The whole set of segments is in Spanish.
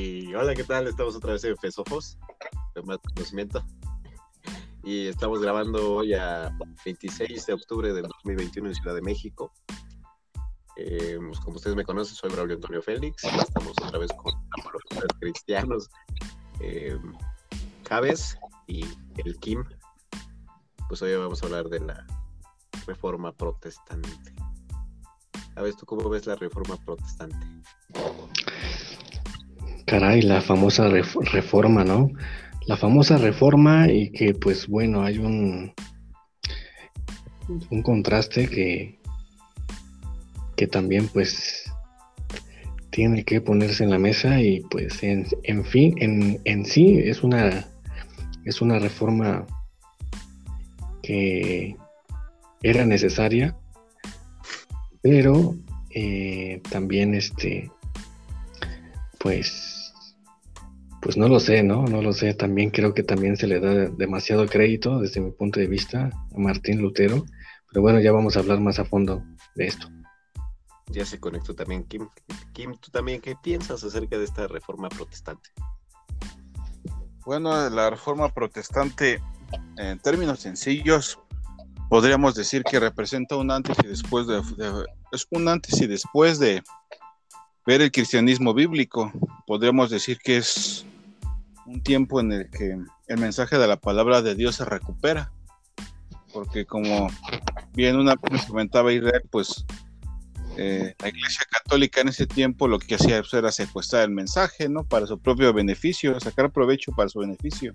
Y hola, ¿qué tal? Estamos otra vez en Fesofos, de más conocimiento. Y estamos grabando hoy a 26 de octubre del 2021 en Ciudad de México. Eh, pues, como ustedes me conocen, soy Braulio Antonio Félix. Estamos otra vez con los cristianos, eh, y el Kim. Pues hoy vamos a hablar de la reforma protestante. ¿Sabes tú cómo ves la reforma protestante? Caray, la famosa reforma, ¿no? La famosa reforma y que pues bueno, hay un, un contraste que, que también pues tiene que ponerse en la mesa y pues en, en fin, en, en, sí es una, es una reforma que era necesaria, pero eh, también este, pues, pues no lo sé, ¿no? No lo sé. También creo que también se le da demasiado crédito desde mi punto de vista a Martín Lutero. Pero bueno, ya vamos a hablar más a fondo de esto. Ya se conectó también Kim. Kim, ¿tú también qué piensas acerca de esta reforma protestante? Bueno, la reforma protestante, en términos sencillos, podríamos decir que representa un antes y después de, es un antes y después de ver el cristianismo bíblico. Podríamos decir que es un tiempo en el que el mensaje de la palabra de Dios se recupera, porque como bien una vez comentaba Israel, pues eh, la Iglesia Católica en ese tiempo lo que hacía pues, era secuestrar el mensaje, ¿no? Para su propio beneficio, sacar provecho para su beneficio.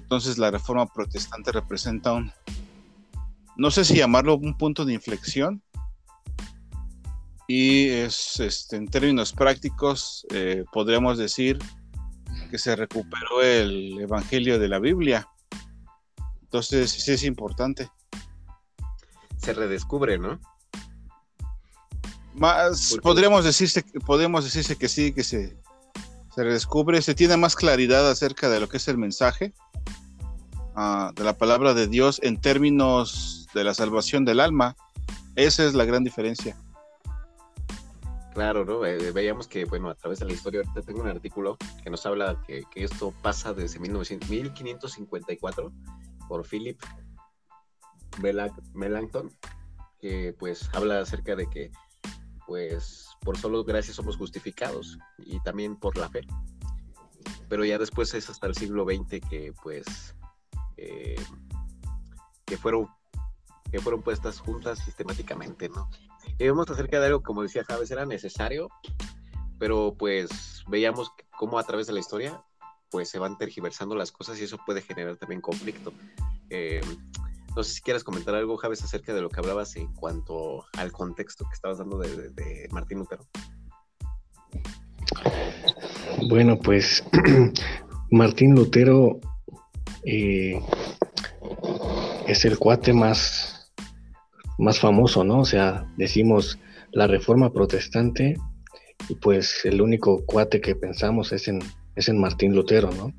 Entonces la Reforma Protestante representa un, no sé si llamarlo un punto de inflexión. Y es, este, en términos prácticos, eh, podríamos decir que se recuperó el Evangelio de la Biblia. Entonces, sí es importante. Se redescubre, ¿no? Más, podríamos decirse, podríamos decirse que sí, que se, se redescubre, se tiene más claridad acerca de lo que es el mensaje ah, de la palabra de Dios en términos de la salvación del alma. Esa es la gran diferencia. Claro, ¿no? Eh, veíamos que, bueno, a través de la historia, tengo un artículo que nos habla que, que esto pasa desde 1900, 1554 por Philip Melanchthon, que pues habla acerca de que, pues, por solo gracias somos justificados y también por la fe. Pero ya después es hasta el siglo XX que, pues, eh, que fueron que fueron puestas juntas sistemáticamente, ¿no? Y vemos acerca de algo, como decía Javes, era necesario, pero pues veíamos cómo a través de la historia pues se van tergiversando las cosas y eso puede generar también conflicto. Eh, no sé si quieres comentar algo, Javes, acerca de lo que hablabas en cuanto al contexto que estabas dando de, Martín Lutero. Bueno, pues Martín Lutero eh, es el cuate más más famoso, ¿no? O sea, decimos la reforma protestante y pues el único cuate que pensamos es en, es en Martín Lutero, ¿no?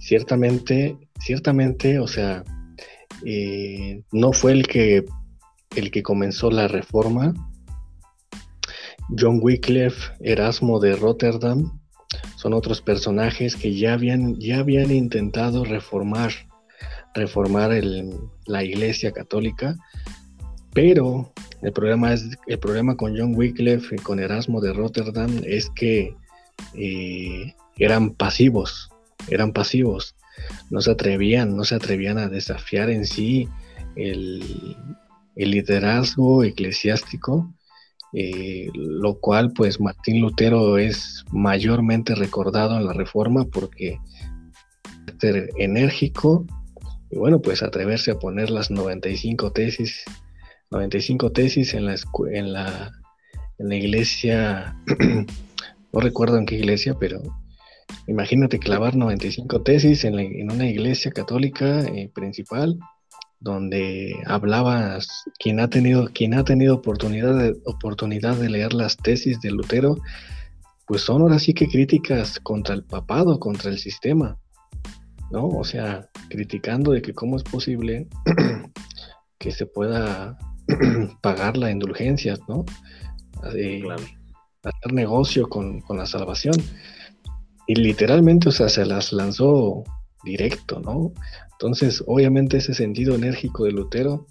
Ciertamente, ciertamente, o sea, eh, no fue el que, el que comenzó la reforma. John Wycliffe, Erasmo de Rotterdam, son otros personajes que ya habían, ya habían intentado reformar, reformar la iglesia católica, pero el problema, es, el problema con John Wycliffe y con Erasmo de Rotterdam es que eh, eran pasivos, eran pasivos, no se atrevían, no se atrevían a desafiar en sí el, liderazgo eclesiástico, eh, lo cual pues Martín Lutero es mayormente recordado en la Reforma porque ser enérgico y bueno pues atreverse a poner las 95 tesis 95 tesis en la, en la, en la iglesia, no recuerdo en qué iglesia, pero imagínate clavar 95 tesis en, en una iglesia católica eh, principal donde hablabas quien ha tenido quien ha tenido oportunidad de, oportunidad de leer las tesis de Lutero pues son ahora sí que críticas contra el papado contra el sistema no o sea criticando de que cómo es posible que se pueda pagar la indulgencia, ¿no? hacer negocio con, la salvación. y literalmente, o sea, se las lanzó directo, ¿no? Entonces, obviamente ese sentido enérgico de Lutero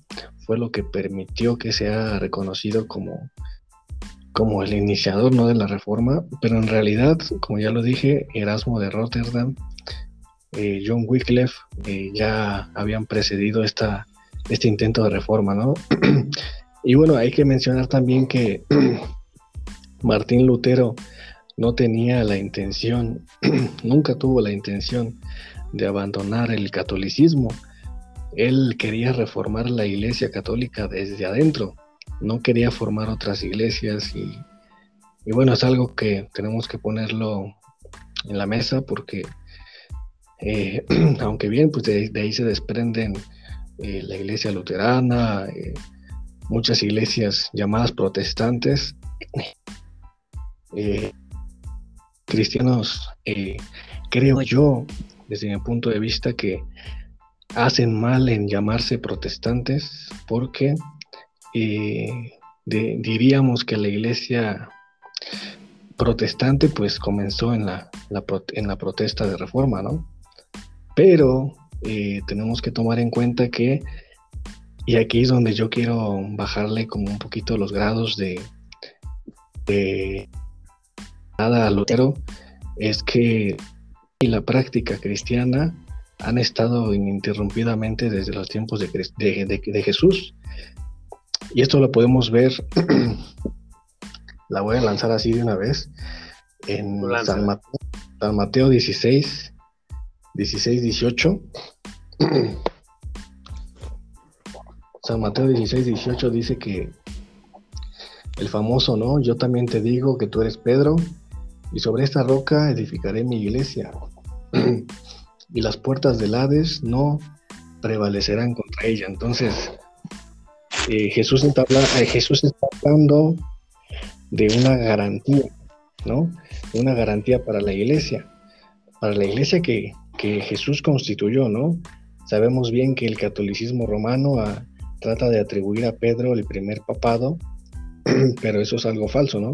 fue lo que permitió que sea reconocido como, como el iniciador ¿no? de la reforma, pero en realidad, como ya lo dije, Erasmo de Rotterdam, eh, John Wycliffe eh, ya habían precedido esta, este intento de reforma, ¿no? y bueno, hay que mencionar también que Martín Lutero no tenía la intención, nunca tuvo la intención de abandonar el catolicismo. Él quería reformar la iglesia católica desde adentro, no quería formar otras iglesias y, bueno, es algo que tenemos que ponerlo en la mesa porque eh, aunque bien, pues de, ahí se desprenden eh, la iglesia luterana, eh, muchas iglesias llamadas protestantes, cristianos, creo yo, desde mi punto de vista, que hacen mal en llamarse protestantes porque diríamos que la iglesia protestante pues comenzó en la, en la protesta de reforma, ¿no? Pero eh, tenemos que tomar en cuenta que, y aquí es donde yo quiero bajarle como un poquito los grados de, de nada a Lutero, es que la práctica cristiana han estado ininterrumpidamente desde los tiempos de, de Jesús. Y esto lo podemos ver, la voy a lanzar así de una vez, en San Mateo, San Mateo 16, 16, 18. San Mateo 16, 18 dice que el famoso, ¿no? Yo también te digo que tú eres Pedro y sobre esta roca edificaré mi iglesia y las puertas del Hades no prevalecerán contra ella. Entonces, eh, Jesús, está eh, Jesús está hablando de una garantía, ¿no? Una garantía para la iglesia, para la iglesia que, que Jesús constituyó, ¿no? Sabemos bien que el catolicismo romano ah, trata de atribuir a Pedro el primer papado, pero eso es algo falso, ¿no?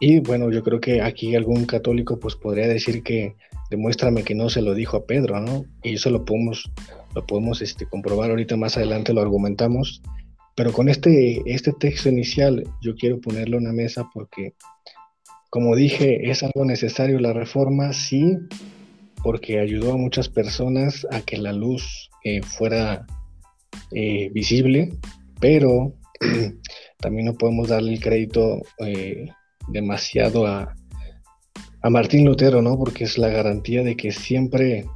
Y bueno, yo creo que aquí algún católico pues podría decir que demuéstrame que no se lo dijo a Pedro, ¿no? Y eso lo podemos, lo podemos este, comprobar ahorita más adelante, lo argumentamos. Pero con este, este texto inicial yo quiero ponerlo en la mesa porque, como dije, es algo necesario la reforma, sí, porque ayudó a muchas personas a que la luz eh, fuera eh, visible, pero también no podemos darle el crédito eh, demasiado a, a Martín Lutero, ¿no? Porque es la garantía de que siempre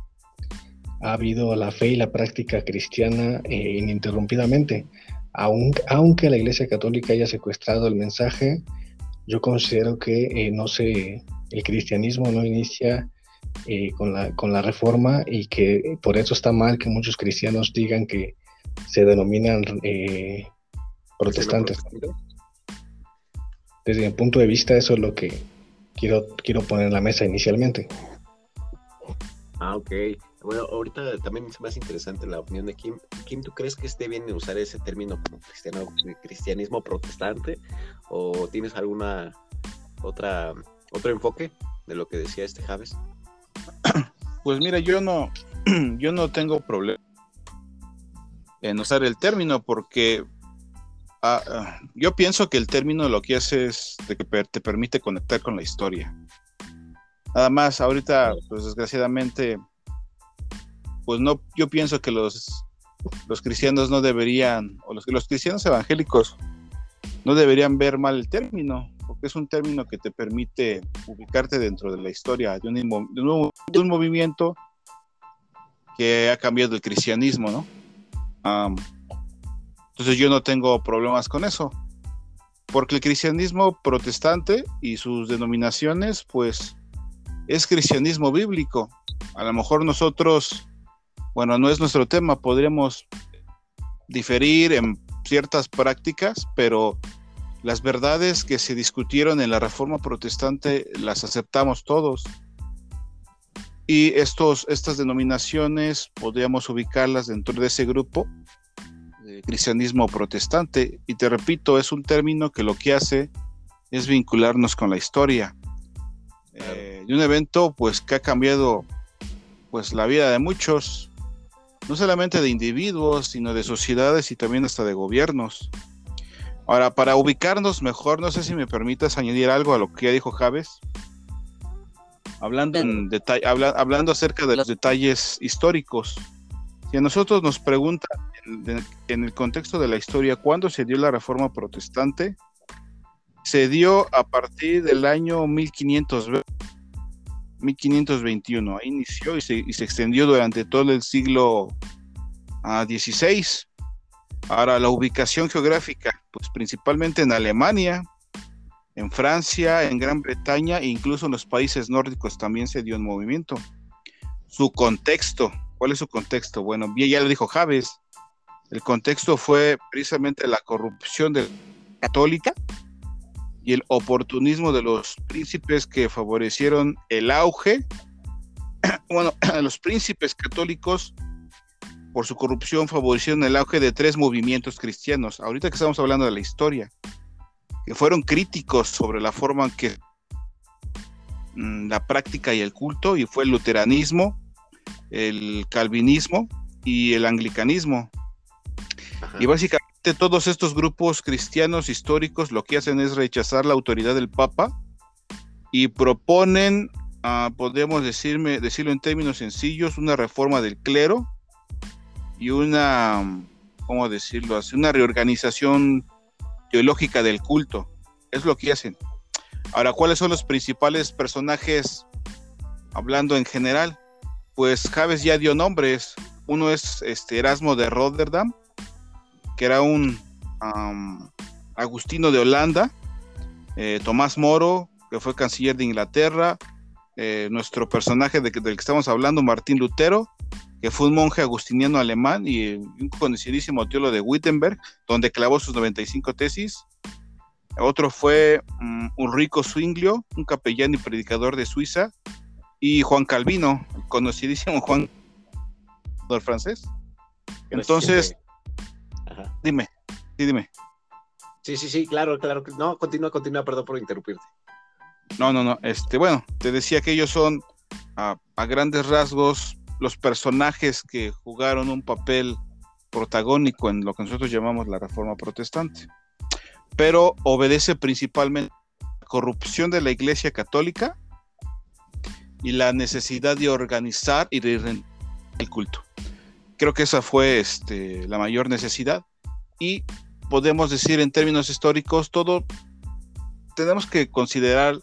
ha habido la fe y la práctica cristiana ininterrumpidamente. aunque la Iglesia Católica haya secuestrado el mensaje, yo considero que no se, el cristianismo no inicia eh, con, la, con la reforma y que por eso está mal que muchos cristianos digan que se denominan eh, protestantes. Desde mi punto de vista, eso es lo que quiero, quiero poner en la mesa inicialmente. Ah, ok. Bueno, ahorita también es más interesante la opinión de Kim. Kim, ¿tú crees que esté bien usar ese término como cristiano, cristianismo protestante? ¿O tienes alguna otra otro enfoque de lo que decía este Javes? Pues mira, yo no, yo no tengo problema en usar el término porque ah, ah, yo pienso que el término lo que hace es de que te permite conectar con la historia. Nada más, ahorita, pues desgraciadamente, pues no, yo pienso que los, los cristianos no deberían, o los, los cristianos evangélicos no deberían ver mal el término, porque es un término que te permite ubicarte dentro de la historia de un, de un, movimiento que ha cambiado el cristianismo, ¿no? entonces yo no tengo problemas con eso, porque el cristianismo protestante y sus denominaciones, pues, es cristianismo bíblico. A lo mejor nosotros, bueno, no es nuestro tema, podríamos diferir en ciertas prácticas, pero las verdades que se discutieron en la Reforma Protestante las aceptamos todos. Y estos, estas denominaciones podríamos ubicarlas dentro de ese grupo de cristianismo protestante. Y te repito, es un término que lo que hace es vincularnos con la historia. Eh, de un evento pues que ha cambiado pues la vida de muchos, no solamente de individuos, sino de sociedades y también hasta de gobiernos. Ahora, para ubicarnos mejor, no sé si me permitas añadir algo a lo que ya dijo Javes, hablando, en hablando acerca de los detalles históricos. Si a nosotros nos preguntan en el contexto de la historia cuándo se dio la reforma protestante, se dio a partir del año 1520 1521. Ahí inició y se, extendió durante todo el siglo XVI. Ah, Ahora, la ubicación geográfica, pues principalmente en Alemania, en Francia, en Gran Bretaña e incluso en los países nórdicos también se dio un movimiento. Su contexto, ¿cuál es su contexto? Bueno, ya lo dijo Javes, el contexto fue precisamente la corrupción de católica y el oportunismo de los príncipes que favorecieron el auge, bueno, los príncipes católicos por su corrupción favorecieron el auge de tres movimientos cristianos. Ahorita que estamos hablando de la historia, que fueron críticos sobre la forma en que mm, la práctica y el culto, y fue el luteranismo, el calvinismo y el anglicanismo. Y básicamente todos estos grupos cristianos históricos lo que hacen es rechazar la autoridad del Papa y proponen, uh, podemos decirme, decirlo en términos sencillos, una reforma del clero y una, ¿cómo decirlo así? Una reorganización teológica del culto. Es lo que hacen. Ahora, ¿cuáles son los principales personajes hablando en general? Pues Javes ya dio nombres. Uno es este Erasmo de Rotterdam, que era un Agustino de Holanda, eh, Tomás Moro, que fue canciller de Inglaterra, eh, nuestro personaje del que estamos hablando, Martín Lutero, que fue un monje agustiniano alemán y un conocidísimo teólogo de Wittenberg, donde clavó sus 95 tesis. Otro fue um, Ulrico Zwinglio, un capellán y predicador de Suiza, y Juan Calvino, conocidísimo Juan francés. Entonces, Dime, sí, dime. Sí, sí, sí, claro, claro. No, continúa, continúa, perdón por interrumpirte. No, no, no. Este, bueno, te decía que ellos son a, grandes rasgos los personajes que jugaron un papel protagónico en lo que nosotros llamamos la reforma protestante. Pero obedece principalmente a la corrupción de la Iglesia Católica y la necesidad de organizar y de el culto. Creo que esa fue este, la mayor necesidad y podemos decir en términos históricos, todo tenemos que considerar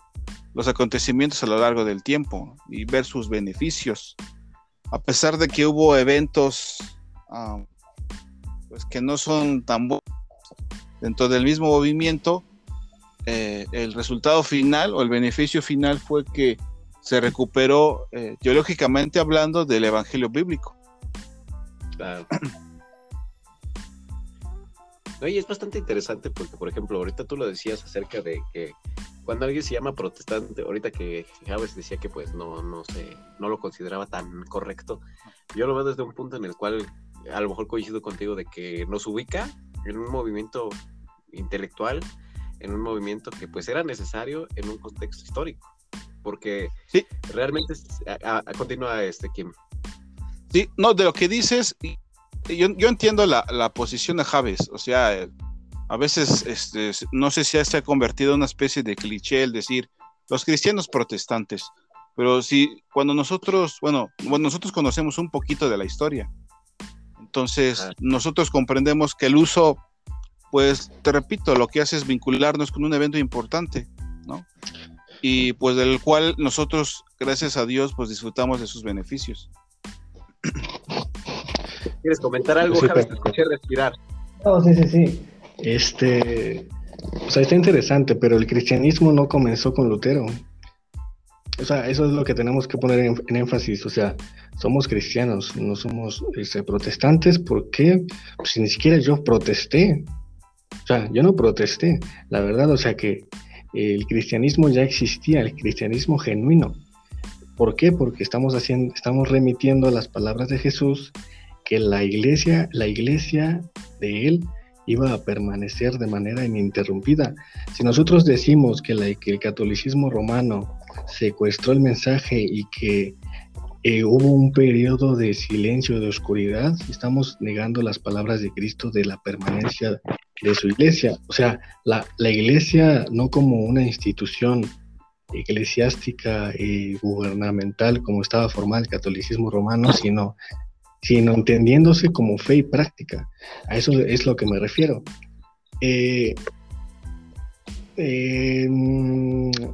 los acontecimientos a lo largo del tiempo y ver sus beneficios. A pesar de que hubo eventos ah, pues que no son tan buenos dentro del mismo movimiento, eh, el resultado final o el beneficio final fue que se recuperó eh, teológicamente hablando del evangelio bíblico. Claro. Y es bastante interesante porque, por ejemplo, ahorita tú lo decías acerca de que cuando alguien se llama protestante, ahorita que Javes decía que pues no, no sé, no lo consideraba tan correcto, yo lo veo desde un punto en el cual a lo mejor coincido contigo de que nos ubica en un movimiento intelectual, en un movimiento que pues era necesario en un contexto histórico, porque sí. realmente continúa este Kim. Sí, no, de lo que dices, yo, yo entiendo la, la, posición de Javes, o sea, a veces este, no sé si se ha convertido en una especie de cliché el decir los cristianos protestantes, pero si cuando nosotros, bueno, bueno nosotros conocemos un poquito de la historia, entonces ah. nosotros comprendemos que el uso, pues te repito, lo que hace es vincularnos con un evento importante, ¿no? Y pues del cual nosotros, gracias a Dios, pues disfrutamos de sus beneficios. ¿Quieres comentar algo, sí, Te escuché respirar. No, sí, sí, sí. Este, o sea, está interesante, pero el cristianismo no comenzó con Lutero. O sea, eso es lo que tenemos que poner en, énfasis. O sea, somos cristianos, no somos este, protestantes. ¿Por qué? Pues si ni siquiera yo protesté. O sea, yo no protesté. La verdad, o sea que el cristianismo ya existía, el cristianismo genuino. ¿Por qué? Porque estamos haciendo, estamos remitiendo las palabras de Jesús que la iglesia, la iglesia de él iba a permanecer de manera ininterrumpida. Si nosotros decimos que, el catolicismo romano secuestró el mensaje y que eh, hubo un periodo de silencio, de oscuridad, estamos negando las palabras de Cristo de la permanencia de su iglesia. O sea, la, la iglesia no como una institución eclesiástica y gubernamental como estaba formado el catolicismo romano, sino, sino entendiéndose como fe y práctica. A eso es lo que me refiero. Eh, eh,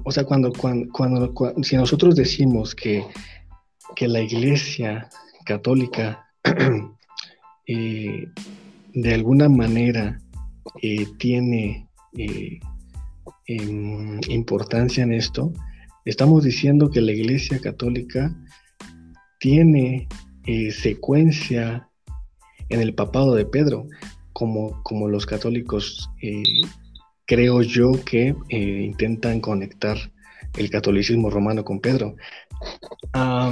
o sea, cuando, cuando, si nosotros decimos que, que la iglesia católica eh, de alguna manera tiene importancia en esto, estamos diciendo que la Iglesia Católica tiene eh, secuencia en el papado de Pedro, como, como los católicos eh, creo yo que eh, intentan conectar el catolicismo romano con Pedro. a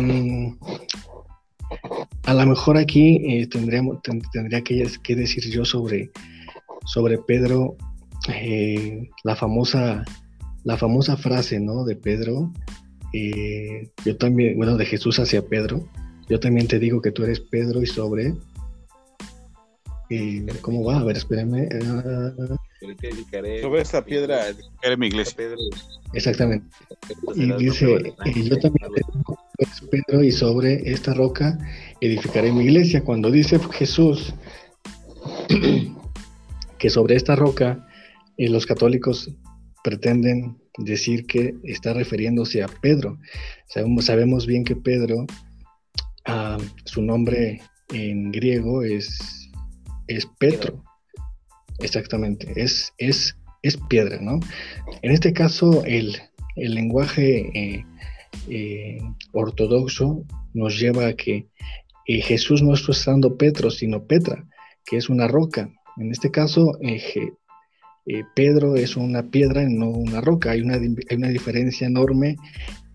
lo mejor aquí tendríamos, tendría que, decir yo sobre, sobre Pedro la, famosa, la famosa frase ¿no? de Pedro, yo también, bueno, de Jesús hacia Pedro, yo también te digo que tú eres Pedro y sobre... Eh, ¿Cómo va? A ver, espérenme. Ah. sobre esta piedra edificaré mi iglesia. Exactamente. Y dice, yo también te digo que eres Pedro y sobre esta roca edificaré mi iglesia. Cuando dice Jesús que sobre esta roca y los católicos pretenden decir que está refiriéndose a Pedro. Sabemos, sabemos bien que Pedro, ah, su nombre en griego es, es Petro. Exactamente, es, es, es piedra, ¿no? En este caso, el, lenguaje eh, eh, ortodoxo nos lleva a que eh, Jesús no está usando Petro, sino Petra, que es una roca. En este caso, Pedro es una piedra, no una roca. Hay una, una diferencia enorme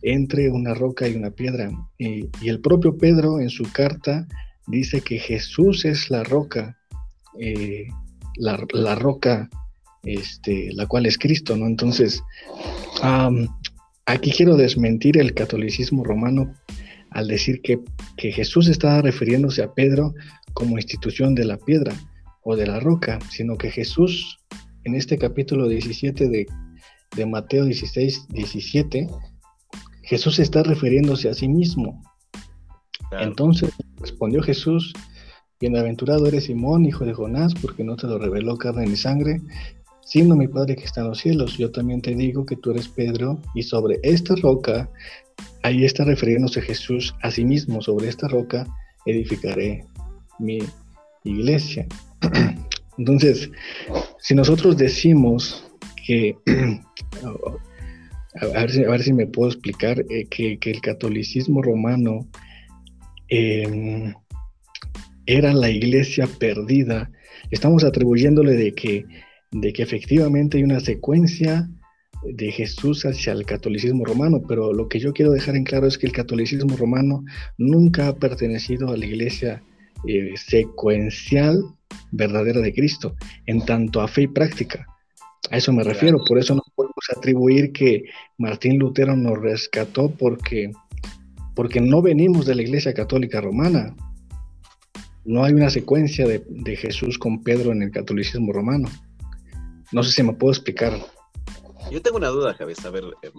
entre una roca y una piedra. y el propio Pedro en su carta dice que Jesús es la roca, eh, la, roca, este, la cual es Cristo, ¿no? Entonces, aquí quiero desmentir el catolicismo romano al decir que, que Jesús estaba refiriéndose a Pedro como institución de la piedra o de la roca, sino que Jesús en este capítulo 17 de, Mateo 16, 17, Jesús está refiriéndose a sí mismo. Entonces respondió Jesús, bienaventurado eres Simón, hijo de Jonás, porque no te lo reveló carne ni sangre, sino mi Padre que está en los cielos. Yo también te digo que tú eres Pedro, y sobre esta roca, ahí está refiriéndose Jesús a sí mismo, sobre esta roca edificaré mi iglesia. Entonces, si nosotros decimos que, a, ver si, me puedo explicar, eh, que, el catolicismo romano em, era la iglesia perdida, estamos atribuyéndole de que, de que efectivamente hay una secuencia de Jesús hacia el catolicismo romano, pero lo que yo quiero dejar en claro es que el catolicismo romano nunca ha pertenecido a la iglesia eh, secuencial verdadera de Cristo, en tanto a fe y práctica. A eso me refiero, por eso no podemos atribuir que Martín Lutero nos rescató porque, porque no venimos de la Iglesia Católica Romana. No hay una secuencia de, de Jesús con Pedro en el catolicismo romano. No sé si me puedo explicar. Yo tengo una duda, Javier, a ver eh,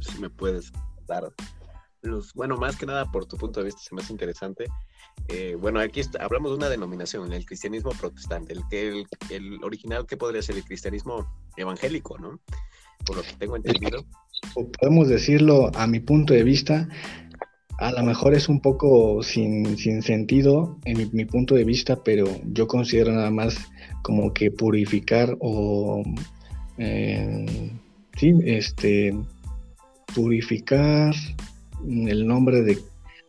si me puedes dar los, bueno, más que nada por tu punto de vista se me hace interesante. Eh, bueno, aquí hablamos de una denominación, el cristianismo protestante, el, el, original que podría ser el cristianismo evangélico, ¿no? Por lo que tengo entendido. Podemos decirlo a mi punto de vista, a lo mejor es un poco sin, sentido en mi, punto de vista, pero yo considero nada más como que purificar o eh, sí, este purificar el nombre de,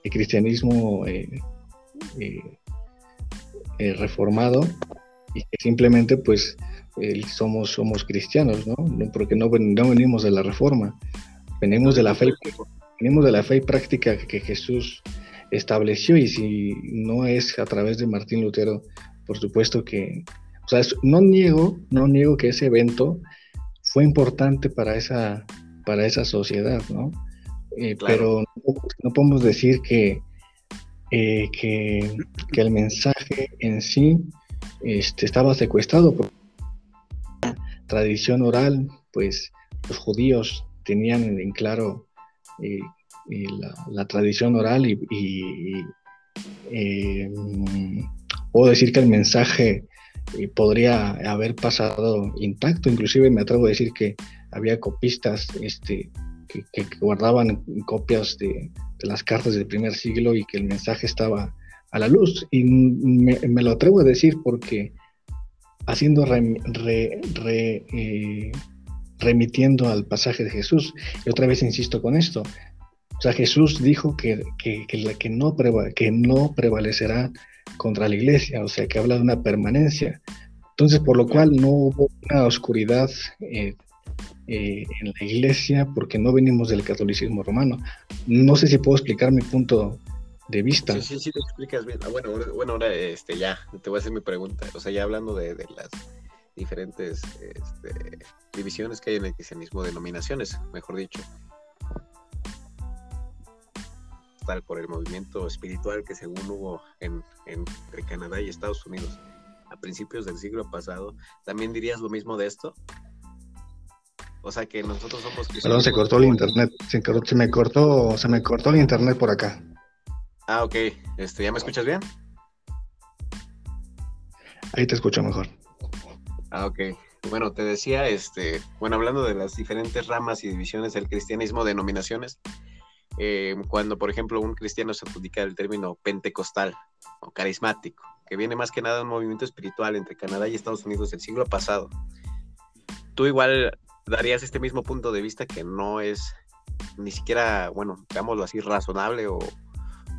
cristianismo eh, eh, eh, reformado y que simplemente pues somos, somos cristianos, ¿no? Porque no, no, venimos de la reforma, venimos de la fe, venimos de la fe y práctica que Jesús estableció y si no es a través de Martín Lutero, por supuesto que O sea, no niego, no niego que ese evento fue importante para esa, para esa sociedad, ¿no? Eh, pero no, podemos decir que, eh, que, que, el mensaje en sí este, estaba secuestrado por tradición oral, pues los judíos tenían en claro eh, la, tradición oral y, puedo decir que el mensaje podría haber pasado intacto, inclusive me atrevo a decir que había copistas este, que, guardaban copias de, las cartas del primer siglo y que el mensaje estaba a la luz. Y me, lo atrevo a decir porque haciendo eh, remitiendo al pasaje de Jesús, y otra vez insisto con esto, o sea, Jesús dijo que, que, que, no, que no prevalecerá contra la iglesia, o sea, que habla de una permanencia. Entonces, por lo cual no hubo una oscuridad eh, eh, en la iglesia porque no venimos del catolicismo romano. No sé si puedo explicar mi punto de vista. Sí, sí, sí, te explicas bien. Ah, bueno, bueno, ahora este, ya, te voy a hacer mi pregunta. O sea, ya hablando de, las diferentes este, divisiones que hay en el cristianismo, denominaciones, mejor dicho. Tal por el movimiento espiritual que según hubo en, entre Canadá y Estados Unidos a principios del siglo pasado, ¿también dirías lo mismo de esto? O sea que nosotros somos Perdón, se cortó el internet. Se, se, me cortó, se me cortó el internet por acá. Ah, ok. Este, ¿ya me escuchas bien? Ahí te escucho mejor. Ah, ok. Bueno, te decía, este, bueno, hablando de las diferentes ramas y divisiones del cristianismo, denominaciones, eh, cuando, por ejemplo, un cristiano se adjudica el término pentecostal o carismático, que viene más que nada de un movimiento espiritual entre Canadá y Estados Unidos del siglo pasado. Tú igual darías este mismo punto de vista que no es ni siquiera, bueno, digámoslo así, razonable o,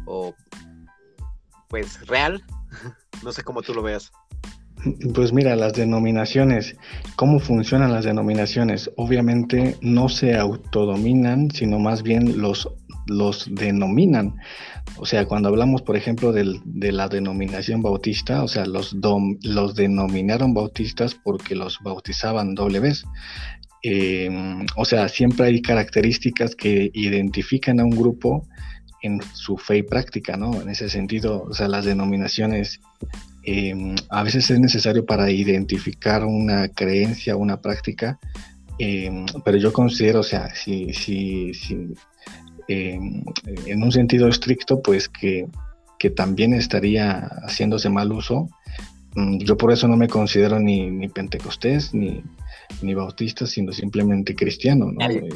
o pues real. no sé cómo tú lo veas. Pues mira, las denominaciones, ¿cómo funcionan las denominaciones? Obviamente no se autodominan, sino más bien los, los denominan. O sea, cuando hablamos, por ejemplo, del, de la denominación bautista, o sea, los, los denominaron bautistas porque los bautizaban doble vez. Em, o sea, siempre hay características que identifican a un grupo en su fe y práctica, ¿no? En ese sentido, o sea, las denominaciones em, a veces es necesario para identificar una creencia, una práctica, em, pero yo considero, o sea, si, si, si en un sentido estricto, pues que, que, también estaría haciéndose mal uso. Mm, yo por eso no me considero ni, ni pentecostés, ni, ni bautista, sino simplemente cristiano, ¿no? Eh,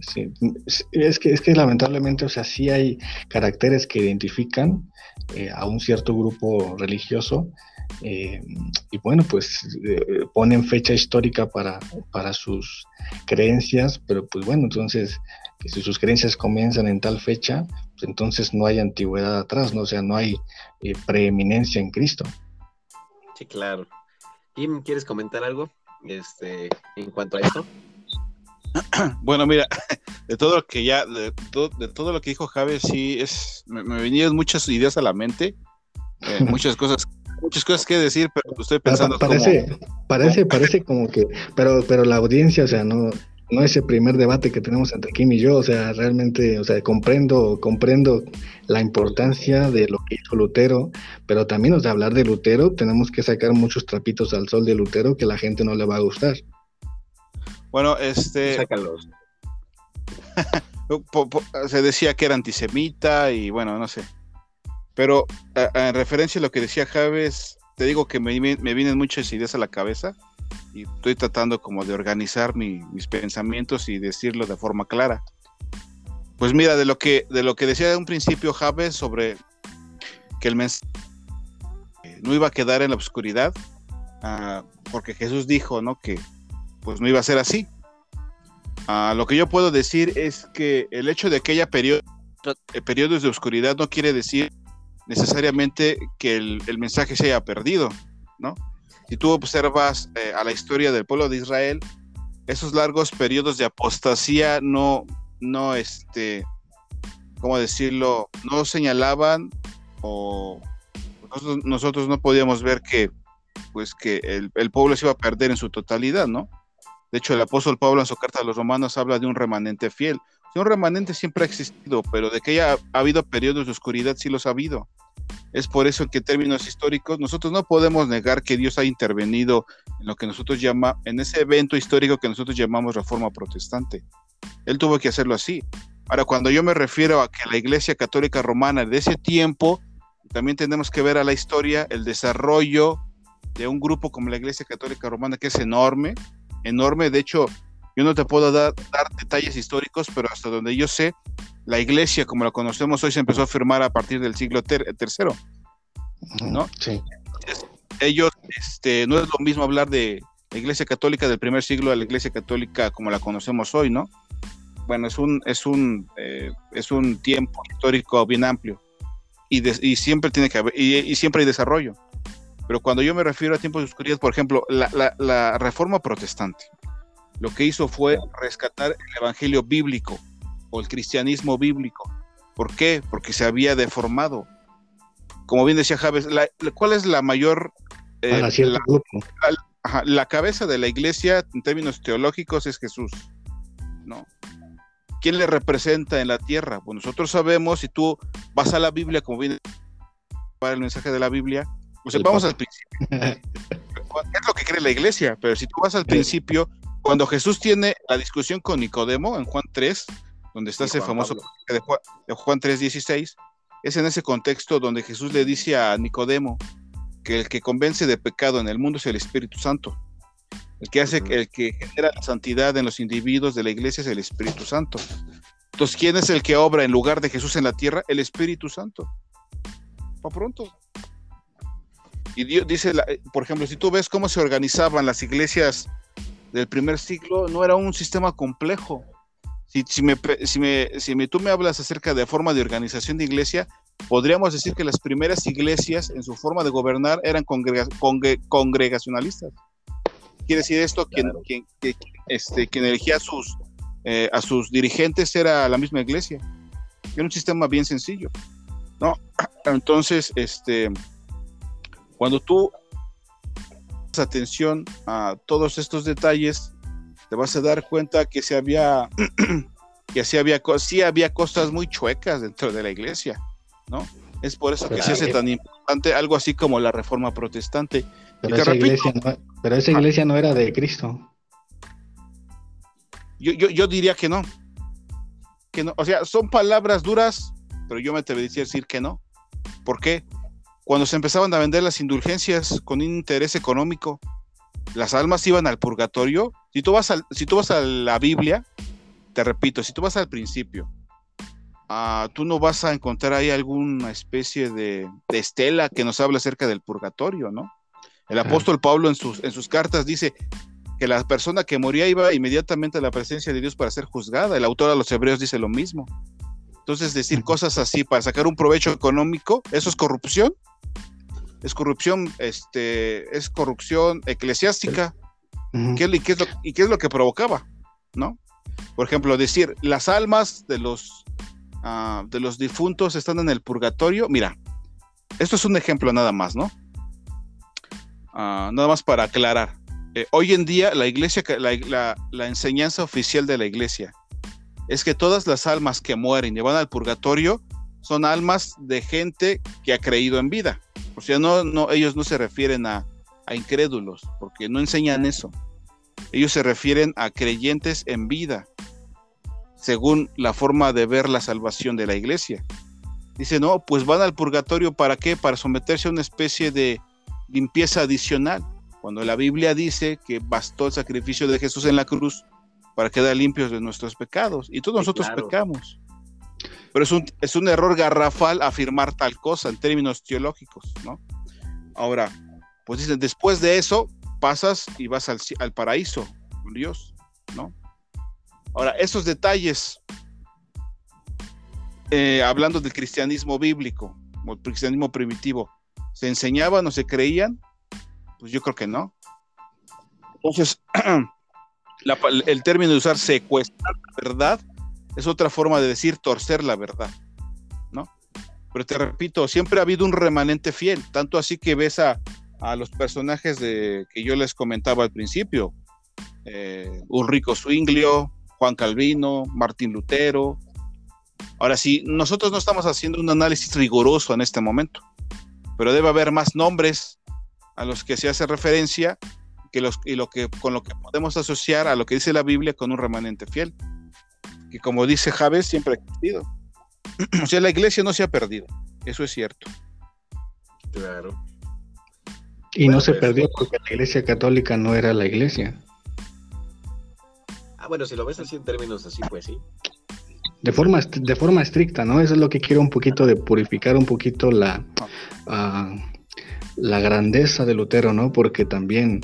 sí, es que, es que lamentablemente, o sea, sí hay caracteres que identifican eh, a un cierto grupo religioso eh, y bueno, pues ponen fecha histórica para, para sus creencias, pero pues bueno, entonces, si sus creencias comienzan en tal fecha, pues entonces no hay antigüedad atrás, ¿no? O sea, no hay preeminencia en Cristo. Sí, claro. Kim, ¿quieres comentar algo? este, en cuanto a esto? Bueno, mira, de todo lo que ya, de, todo lo que dijo Javi, sí, es, me, venían muchas ideas a la mente, eh, muchas cosas, muchas cosas que decir, pero estoy pensando parece, parece, parece como que, pero, pero la audiencia, o sea, no, no ese primer debate que tenemos entre Kim y yo, o sea, realmente, o sea, comprendo, comprendo la importancia de lo que hizo Lutero, pero también, o sea, hablar de Lutero, tenemos que sacar muchos trapitos al sol de Lutero que la gente no le va a gustar. Bueno, este... Sácalos. se decía que era antisemita y bueno, no sé. Pero en referencia a lo que decía Javes, te digo que me, me vienen muchas ideas a la cabeza y estoy tratando como de organizar mis pensamientos y decirlo de forma clara. Pues mira, de lo que, de lo que decía de un principio Javes sobre que el mensaje no iba a quedar en la oscuridad, ah, porque Jesús dijo, ¿no? Que pues no iba a ser así. Ah, lo que yo puedo decir es que el hecho de que haya periodos de oscuridad no quiere decir necesariamente que el, el mensaje se haya perdido, ¿no? si tú observas eh, a la historia del pueblo de Israel, esos largos periodos de apostasía no, no, este, ¿cómo decirlo? No señalaban o nosotros, no podíamos ver que pues que el, el, pueblo se iba a perder en su totalidad, ¿no? De hecho, el apóstol Pablo en su carta a los romanos habla de un remanente fiel. un remanente siempre ha existido, pero de que haya ha habido periodos de oscuridad, sí los ha habido. Es por eso que en términos históricos nosotros no podemos negar que Dios ha intervenido en lo que nosotros llama, en ese evento histórico que nosotros llamamos reforma protestante. Él tuvo que hacerlo así. Ahora, cuando yo me refiero a que la Iglesia Católica Romana de ese tiempo, también tenemos que ver a la historia, el desarrollo de un grupo como la Iglesia Católica Romana, que es enorme, enorme. De hecho, yo no te puedo dar, detalles históricos, pero hasta donde yo sé, la Iglesia, como la conocemos hoy, se empezó a firmar a partir del siglo III, ¿no? Sí. ellos, este, no es lo mismo hablar de la Iglesia Católica del primer siglo a la Iglesia Católica como la conocemos hoy, ¿no? bueno, es un, es un, eh, es un tiempo histórico bien amplio y, y siempre tiene que haber, y, siempre hay desarrollo. Pero cuando yo me refiero a tiempos de oscuridad, por ejemplo, la, la, la reforma protestante, lo que hizo fue rescatar el evangelio bíblico o el cristianismo bíblico. ¿Por qué? Porque se había deformado. Como bien decía Javes, ¿cuál es la mayor... Eh, la, la, cabeza de la iglesia en términos teológicos es Jesús, ¿no? ¿quién le representa en la tierra? Pues nosotros sabemos, si tú vas a la Biblia, como viene para el mensaje de la Biblia, pues vamos al principio. es lo que cree la iglesia, pero si tú vas al principio, cuando Jesús tiene la discusión con Nicodemo en Juan 3, donde está ese famoso de Juan, de Juan 3, 16, es en ese contexto donde Jesús le dice a Nicodemo que el que convence de pecado en el mundo es el Espíritu Santo. El que hace, el que genera la santidad en los individuos de la iglesia es el Espíritu Santo. Entonces, ¿quién es el que obra en lugar de Jesús en la tierra? El Espíritu Santo. Para pronto. Y Dios dice, por ejemplo, si tú ves cómo se organizaban las iglesias del primer siglo, no era un sistema complejo. Si, si, me, si, me, si me, tú me hablas acerca de forma de organización de iglesia, podríamos decir que las primeras iglesias en su forma de gobernar eran congregacionalistas. Quiere decir esto, quien, este, quien elegía a sus, eh, a sus dirigentes era la misma iglesia. Era un sistema bien sencillo. ¿no? Entonces, este, cuando tú atención a todos estos detalles, te vas a dar cuenta que se había, que sí había, sí había cosas muy chuecas dentro de la iglesia, ¿no? Es por eso que se hace tan importante algo así como la reforma protestante. Pero, esa, iglesia no, pero esa iglesia no era de Cristo. Yo, diría que no. Que no. O sea, son palabras duras, pero yo me atrevería a decir que no. ¿Por qué? Cuando se empezaban a vender las indulgencias con interés económico, las almas iban al purgatorio. Si tú vas, si tú vas a la Biblia, te repito, si tú vas al principio, Ah, tú no vas a encontrar ahí alguna especie de, estela que nos habla acerca del purgatorio, ¿no? El apóstol Pablo en sus, en sus cartas dice que la persona que moría iba inmediatamente a la presencia de Dios para ser juzgada. El autor a los hebreos dice lo mismo. Entonces, decir cosas así para sacar un provecho económico, ¿eso es corrupción? Es corrupción, este, es corrupción eclesiástica. ¿Qué, y, qué es lo, ¿Y qué es lo que provocaba? ¿No? Por ejemplo, decir, las almas de los Ah, de los difuntos están en el purgatorio. Mira, esto es un ejemplo nada más, ¿no? Ah, nada más para aclarar. Eh, hoy en día la iglesia, la, la, enseñanza oficial de la iglesia es que todas las almas que mueren y van al purgatorio son almas de gente que ha creído en vida. O sea, no, no, ellos no se refieren a, a incrédulos, porque no enseñan eso. Ellos se refieren a creyentes en vida según la forma de ver la salvación de la iglesia. Dice, no, pues van al purgatorio para qué? Para someterse a una especie de limpieza adicional. Cuando la Biblia dice que bastó el sacrificio de Jesús en la cruz para quedar limpios de nuestros pecados. Y todos nosotros pecamos. Pero es un, es un error garrafal afirmar tal cosa en términos teológicos, ¿no? Ahora, pues dicen, después de eso pasas y vas al, al paraíso con Dios, ¿no? Ahora, esos detalles, eh, hablando del cristianismo bíblico o el cristianismo primitivo, ¿se enseñaban o se creían? Pues yo creo que no. Entonces, el término de usar secuestrar verdad es otra forma de decir torcer la verdad, ¿no? Pero te repito, siempre ha habido un remanente fiel, tanto así que ves a, a los personajes de, que yo les comentaba al principio. Eh, Ulrico Zwinglio, Juan Calvino, Martín Lutero. Ahora sí, nosotros no estamos haciendo un análisis riguroso en este momento, pero debe haber más nombres a los que se hace referencia que los, y lo que, con lo que podemos asociar a lo que dice la Biblia con un remanente fiel, que como dice Javes, siempre ha existido. o sea, la iglesia no se ha perdido, eso es cierto. Claro. Y no se pues, perdió porque la iglesia católica no era la iglesia. Ah, bueno, si lo ves así en términos así, pues sí. De forma, de forma estricta, ¿no? Eso es lo que quiero un poquito de purificar un poquito la, uh, la grandeza de Lutero, ¿no? Porque también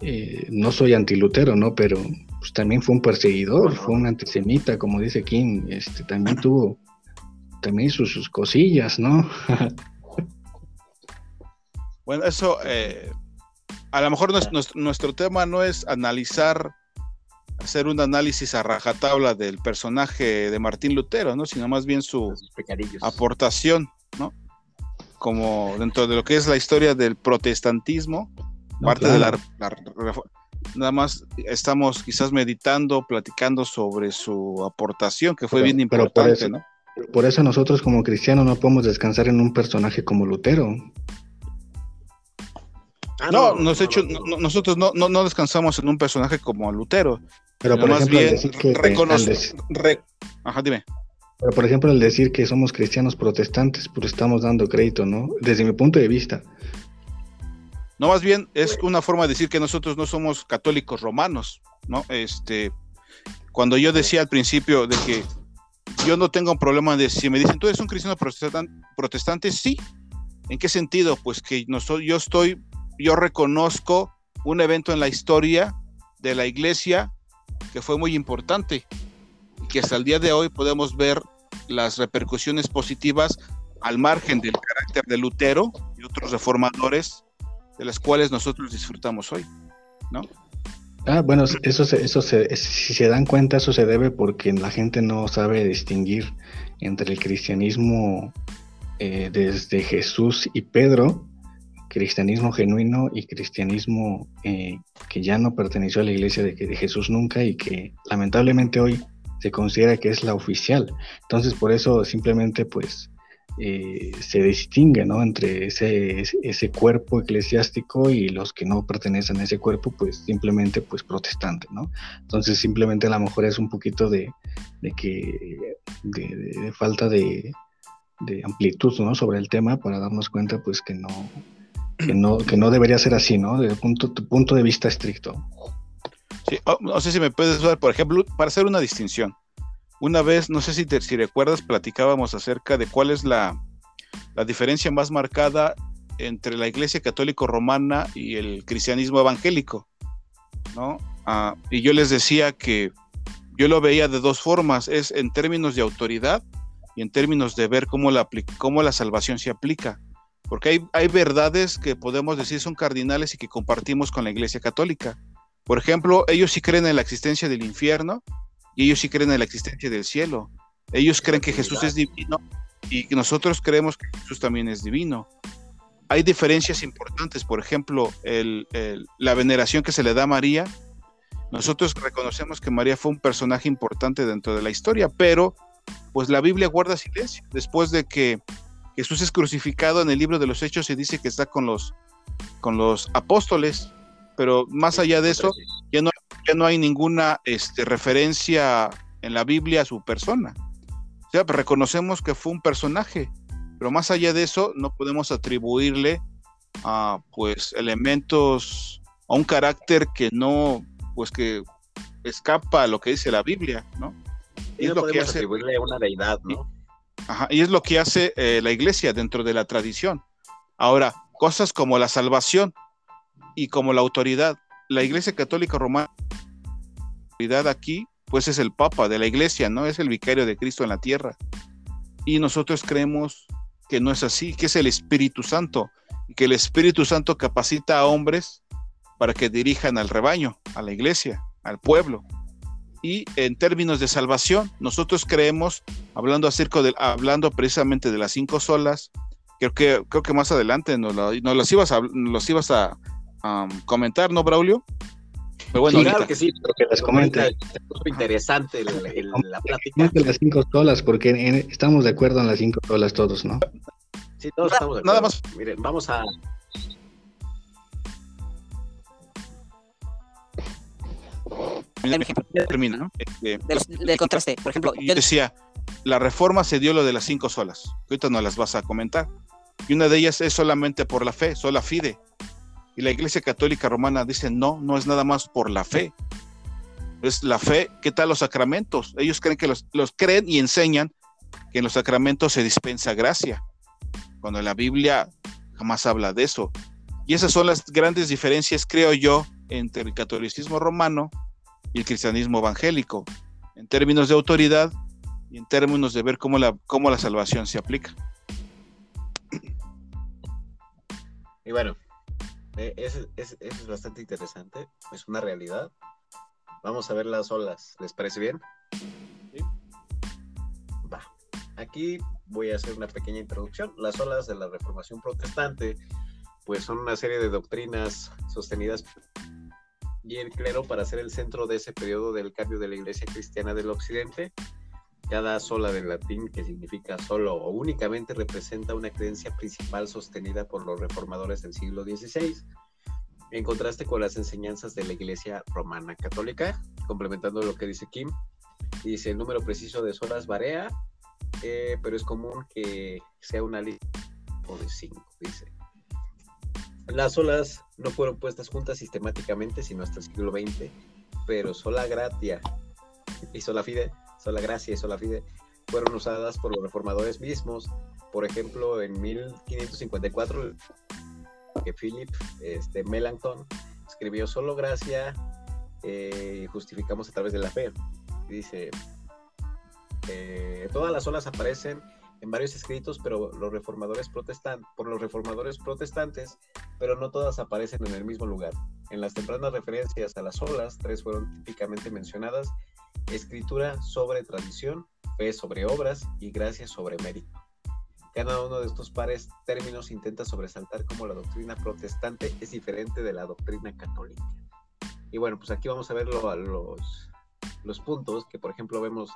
eh, no soy antilutero, ¿no? Pero pues, también fue un perseguidor, fue un antisemita, como dice King, este, también tuvo, también sus, sus cosillas, ¿no? bueno, eso, eh, a lo mejor nuestro, tema no es analizar, hacer un análisis a rajatabla del personaje de Martín Lutero, ¿no? Sino más bien su aportación, ¿no? como dentro de lo que es la historia del protestantismo, parte de la, nada más estamos quizás meditando, platicando sobre su aportación, que fue bien importante, ¿no? Por eso nosotros como cristianos no podemos descansar en un personaje como Lutero. Ah, no, nos hecho, nosotros no, no, descansamos en un personaje como Lutero. Pero por más bien Ajá, dime. Pero por ejemplo, el decir que somos cristianos protestantes, pues estamos dando crédito, ¿no? Desde mi punto de vista. No, más bien es una forma de decir que nosotros no somos católicos romanos, ¿no? Este, cuando yo decía al principio de que yo no tengo un problema de si me dicen, tú eres un cristiano protestante, sí. ¿En qué sentido? Pues que no soy, yo estoy, yo reconozco un evento en la historia de la iglesia que fue muy importante que hasta el día de hoy podemos ver las repercusiones positivas al margen del carácter de Lutero y otros reformadores de las cuales nosotros disfrutamos hoy, ¿no? Ah, bueno, eso, eso si se dan cuenta, eso se debe porque la gente no sabe distinguir entre el cristianismo eh, desde Jesús y Pedro, cristianismo genuino y cristianismo eh, que ya no perteneció a la iglesia de, de Jesús nunca y que lamentablemente hoy se considera que es la oficial. Entonces, por eso simplemente pues eh, se distingue ¿no? entre ese, ese cuerpo eclesiástico y los que no pertenecen a ese cuerpo, pues simplemente pues protestante, ¿no? Entonces simplemente a lo mejor es un poquito de, de que de, falta de, de, amplitud ¿no? sobre el tema para darnos cuenta pues que no, que no, que no debería ser así, ¿no? Desde el punto, punto de vista estricto. Oh, no sé si me puedes dar, por ejemplo, para hacer una distinción. Una vez, no sé si, te, si recuerdas, platicábamos acerca de cuál es la, diferencia más marcada entre la Iglesia Católica Romana y el cristianismo evangélico, ¿no? Ah, y yo les decía que yo lo veía de dos formas, es en términos de autoridad y en términos de ver cómo la, cómo la salvación se aplica. Porque hay, hay verdades que podemos decir son cardinales y que compartimos con la Iglesia Católica. Por ejemplo, ellos sí creen en la existencia del infierno y ellos sí creen en la existencia del cielo. Ellos creen que Jesús es divino y nosotros creemos que Jesús también es divino. Hay diferencias importantes, por ejemplo, la veneración que se le da a María. Nosotros reconocemos que María fue un personaje importante dentro de la historia, pero pues la Biblia guarda silencio. Después de que Jesús es crucificado en el libro de los Hechos se dice que está con los, con los apóstoles pero más allá de eso, ya no, ya no hay ninguna este, referencia en la Biblia a su persona. O sea, reconocemos que fue un personaje, pero más allá de eso, no podemos atribuirle a pues elementos, a un carácter que no, pues que escapa a lo que dice la Biblia, ¿no? Y, es lo que hace atribuirle a una deidad, ¿no? Ajá, y es lo que hace eh, la iglesia dentro de la tradición. Ahora, cosas como la salvación, y como la autoridad. La Iglesia Católica Romana, autoridad aquí, pues es el Papa de la Iglesia, ¿no? Es el vicario de Cristo en la tierra. Y nosotros creemos que no es así, que es el Espíritu Santo, y que el Espíritu Santo capacita a hombres para que dirijan al rebaño, a la iglesia, al pueblo. Y en términos de salvación, nosotros creemos, hablando, acerca de, hablando precisamente de las cinco solas, Creo que, creo que más adelante nos, los ibas a, los ibas a comentar, ¿no, Braulio? Pero bueno, claro que sí, pero que les comente. Es interesante la plática. las cinco solas, porque estamos de acuerdo en las cinco solas todos, ¿no? Sí, todos estamos de acuerdo. Nada más. Miren, vamos a. Termina, ¿no? Este, del, contraste, por ejemplo. Yo decía, la reforma se dio lo de las cinco solas. Ahorita no las vas a comentar. Y una de ellas es solamente por la fe, sola fide. Y la Iglesia Católica Romana dice, no, no es nada más por la fe. Es la fe, ¿qué tal los sacramentos? Ellos creen que los, creen y enseñan que en los sacramentos se dispensa gracia, cuando la Biblia jamás habla de eso. Y esas son las grandes diferencias, creo yo, entre el catolicismo romano y el cristianismo evangélico, en términos de autoridad y en términos de ver cómo la, cómo la salvación se aplica. Y bueno, eh, eso, es bastante interesante, es una realidad. Vamos a ver las olas, ¿les parece bien? Sí. Va. Aquí voy a hacer una pequeña introducción. Las olas de la Reformación Protestante, pues son una serie de doctrinas sostenidas y el clero para ser el centro de ese periodo del cambio de la Iglesia cristiana del Occidente cada sola del latín, que significa solo o únicamente, representa una creencia principal sostenida por los reformadores del siglo XVI, en contraste con las enseñanzas de la Iglesia Romana Católica, complementando lo que dice Kim. Dice, el número preciso de solas varía, eh, pero es común que sea una lista de cinco, dice. Las olas no fueron puestas juntas sistemáticamente, sino hasta el siglo XX, pero sola gratia y sola fide sola gracia y sola fide, fueron usadas por los reformadores mismos. Por ejemplo, en 1554, que Philip este, Melanchthon escribió solo gracia eh, justificamos a través de la fe. Dice, eh, todas las olas aparecen en varios escritos, pero los reformadores protestan por los reformadores protestantes, pero no todas aparecen en el mismo lugar. En las tempranas referencias a las olas, tres fueron típicamente mencionadas escritura sobre tradición, fe sobre obras y gracia sobre mérito. Cada uno de estos pares términos intenta sobresaltar cómo la doctrina protestante es diferente de la doctrina católica. Y bueno, pues aquí vamos a ver los, los puntos que, por ejemplo, vemos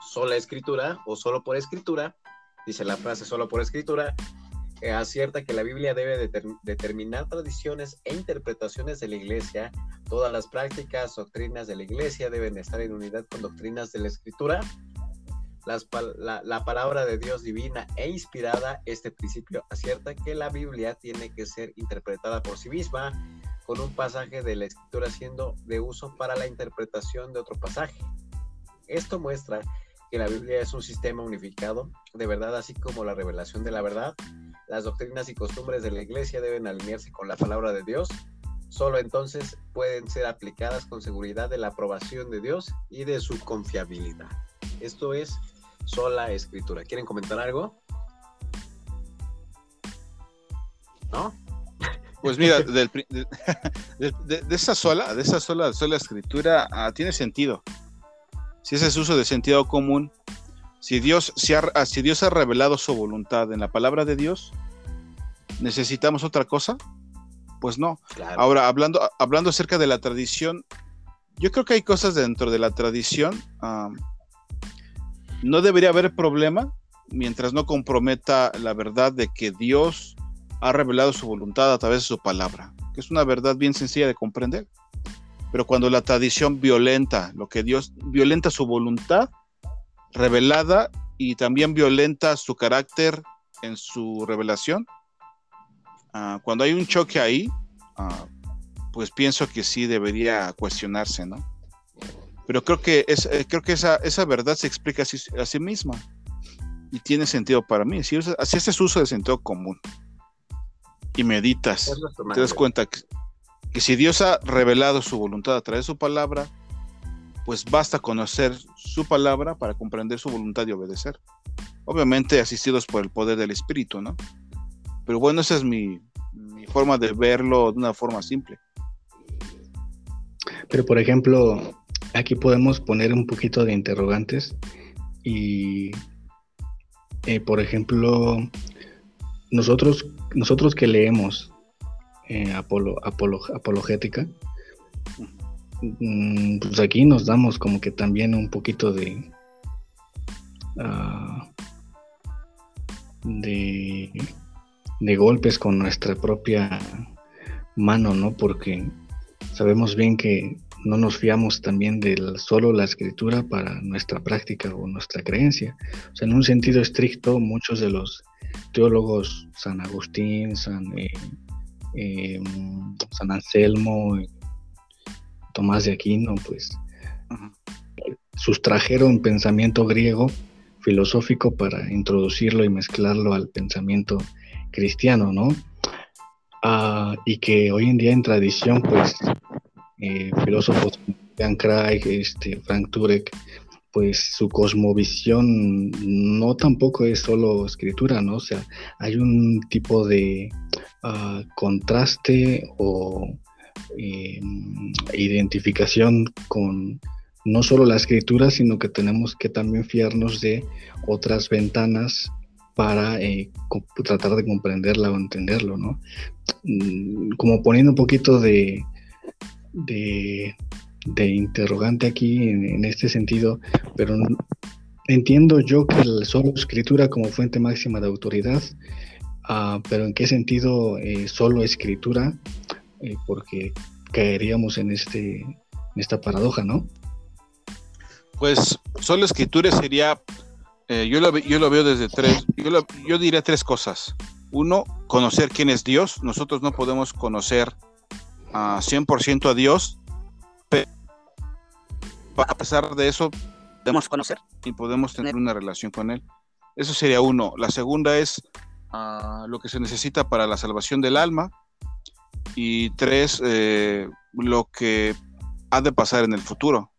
sola escritura o solo por escritura. Dice la frase solo por escritura, acierta que la Biblia debe determinar tradiciones e interpretaciones de la Iglesia. Todas las prácticas, doctrinas de la Iglesia deben estar en unidad con doctrinas de la Escritura. la, la, palabra de Dios divina e inspirada, este principio acierta que la Biblia tiene que ser interpretada por sí misma, con un pasaje de la Escritura siendo de uso para la interpretación de otro pasaje. Esto muestra que la Biblia es un sistema unificado de verdad, así como la revelación de la verdad las doctrinas y costumbres de la iglesia deben alinearse con la palabra de Dios. Solo entonces pueden ser aplicadas con seguridad de la aprobación de Dios y de su confiabilidad. Esto es sola escritura. ¿Quieren comentar algo? ¿No? Pues mira, de, esa sola, de esa sola, sola escritura ah, tiene sentido. Si ese es uso de sentido común, si Dios, ha, si Dios ha revelado su voluntad en la palabra de Dios, ¿necesitamos otra cosa? Pues no. Ahora, hablando, hablando acerca de la tradición, yo creo que hay cosas dentro de la tradición. no debería haber problema mientras no comprometa la verdad de que Dios ha revelado su voluntad a través de su palabra, que es una verdad bien sencilla de comprender. Pero cuando la tradición violenta lo que Dios violenta su voluntad, revelada y también violenta su carácter en su revelación. Ah, cuando hay un choque ahí, ah, pues pienso que sí debería cuestionarse, ¿no? Pero creo que, es, eh, creo que esa, esa verdad se explica a sí, misma y tiene sentido para mí. Si, si haces uso de sentido común y meditas, te das cuenta que, que si Dios ha revelado su voluntad a través de su palabra, pues basta conocer su palabra para comprender su voluntad y obedecer. Obviamente asistidos por el poder del Espíritu, ¿no? Pero bueno, esa es mi, forma de verlo de una forma simple. Pero por ejemplo, aquí podemos poner un poquito de interrogantes y, eh, por ejemplo, nosotros, nosotros que leemos eh, apologética, mm, pues aquí nos damos como que también un poquito de, ah, de, de golpes con nuestra propia mano, ¿no? Porque sabemos bien que no nos fiamos también de solo la escritura para nuestra práctica o nuestra creencia. O sea, en un sentido estricto, muchos de los teólogos, San Agustín, San, eh, em, San Anselmo, Tomás de Aquino, pues sustrajeron pensamiento griego filosófico para introducirlo y mezclarlo al pensamiento cristiano, ¿no? Ah, y que hoy en día en tradición, pues eh, filósofos como Jan Craig, este, Frank Turek, pues su cosmovisión no tampoco es solo escritura, ¿no? O sea, hay un tipo de ah, contraste o em, identificación con no solo la escritura, sino que tenemos que también fiarnos de otras ventanas para eh, tratar de comprenderla o entenderlo, ¿no? Mm, como poniendo un poquito de, de, interrogante aquí en, este sentido, pero entiendo yo que el solo escritura como fuente máxima de autoridad, ah, pero en qué sentido eh, solo escritura, eh, porque caeríamos en, este, en esta paradoja, ¿no? Pues solo escritura sería, eh, yo, lo, yo, lo, veo desde tres, yo, yo diría tres cosas. Uno, conocer quién es Dios. Nosotros no podemos conocer a 100% a Dios, pero a pesar de eso, podemos conocer y podemos tener una relación con Él. Eso sería uno. La segunda es ah, lo que se necesita para la salvación del alma. Y tres, eh, lo que ha de pasar en el futuro.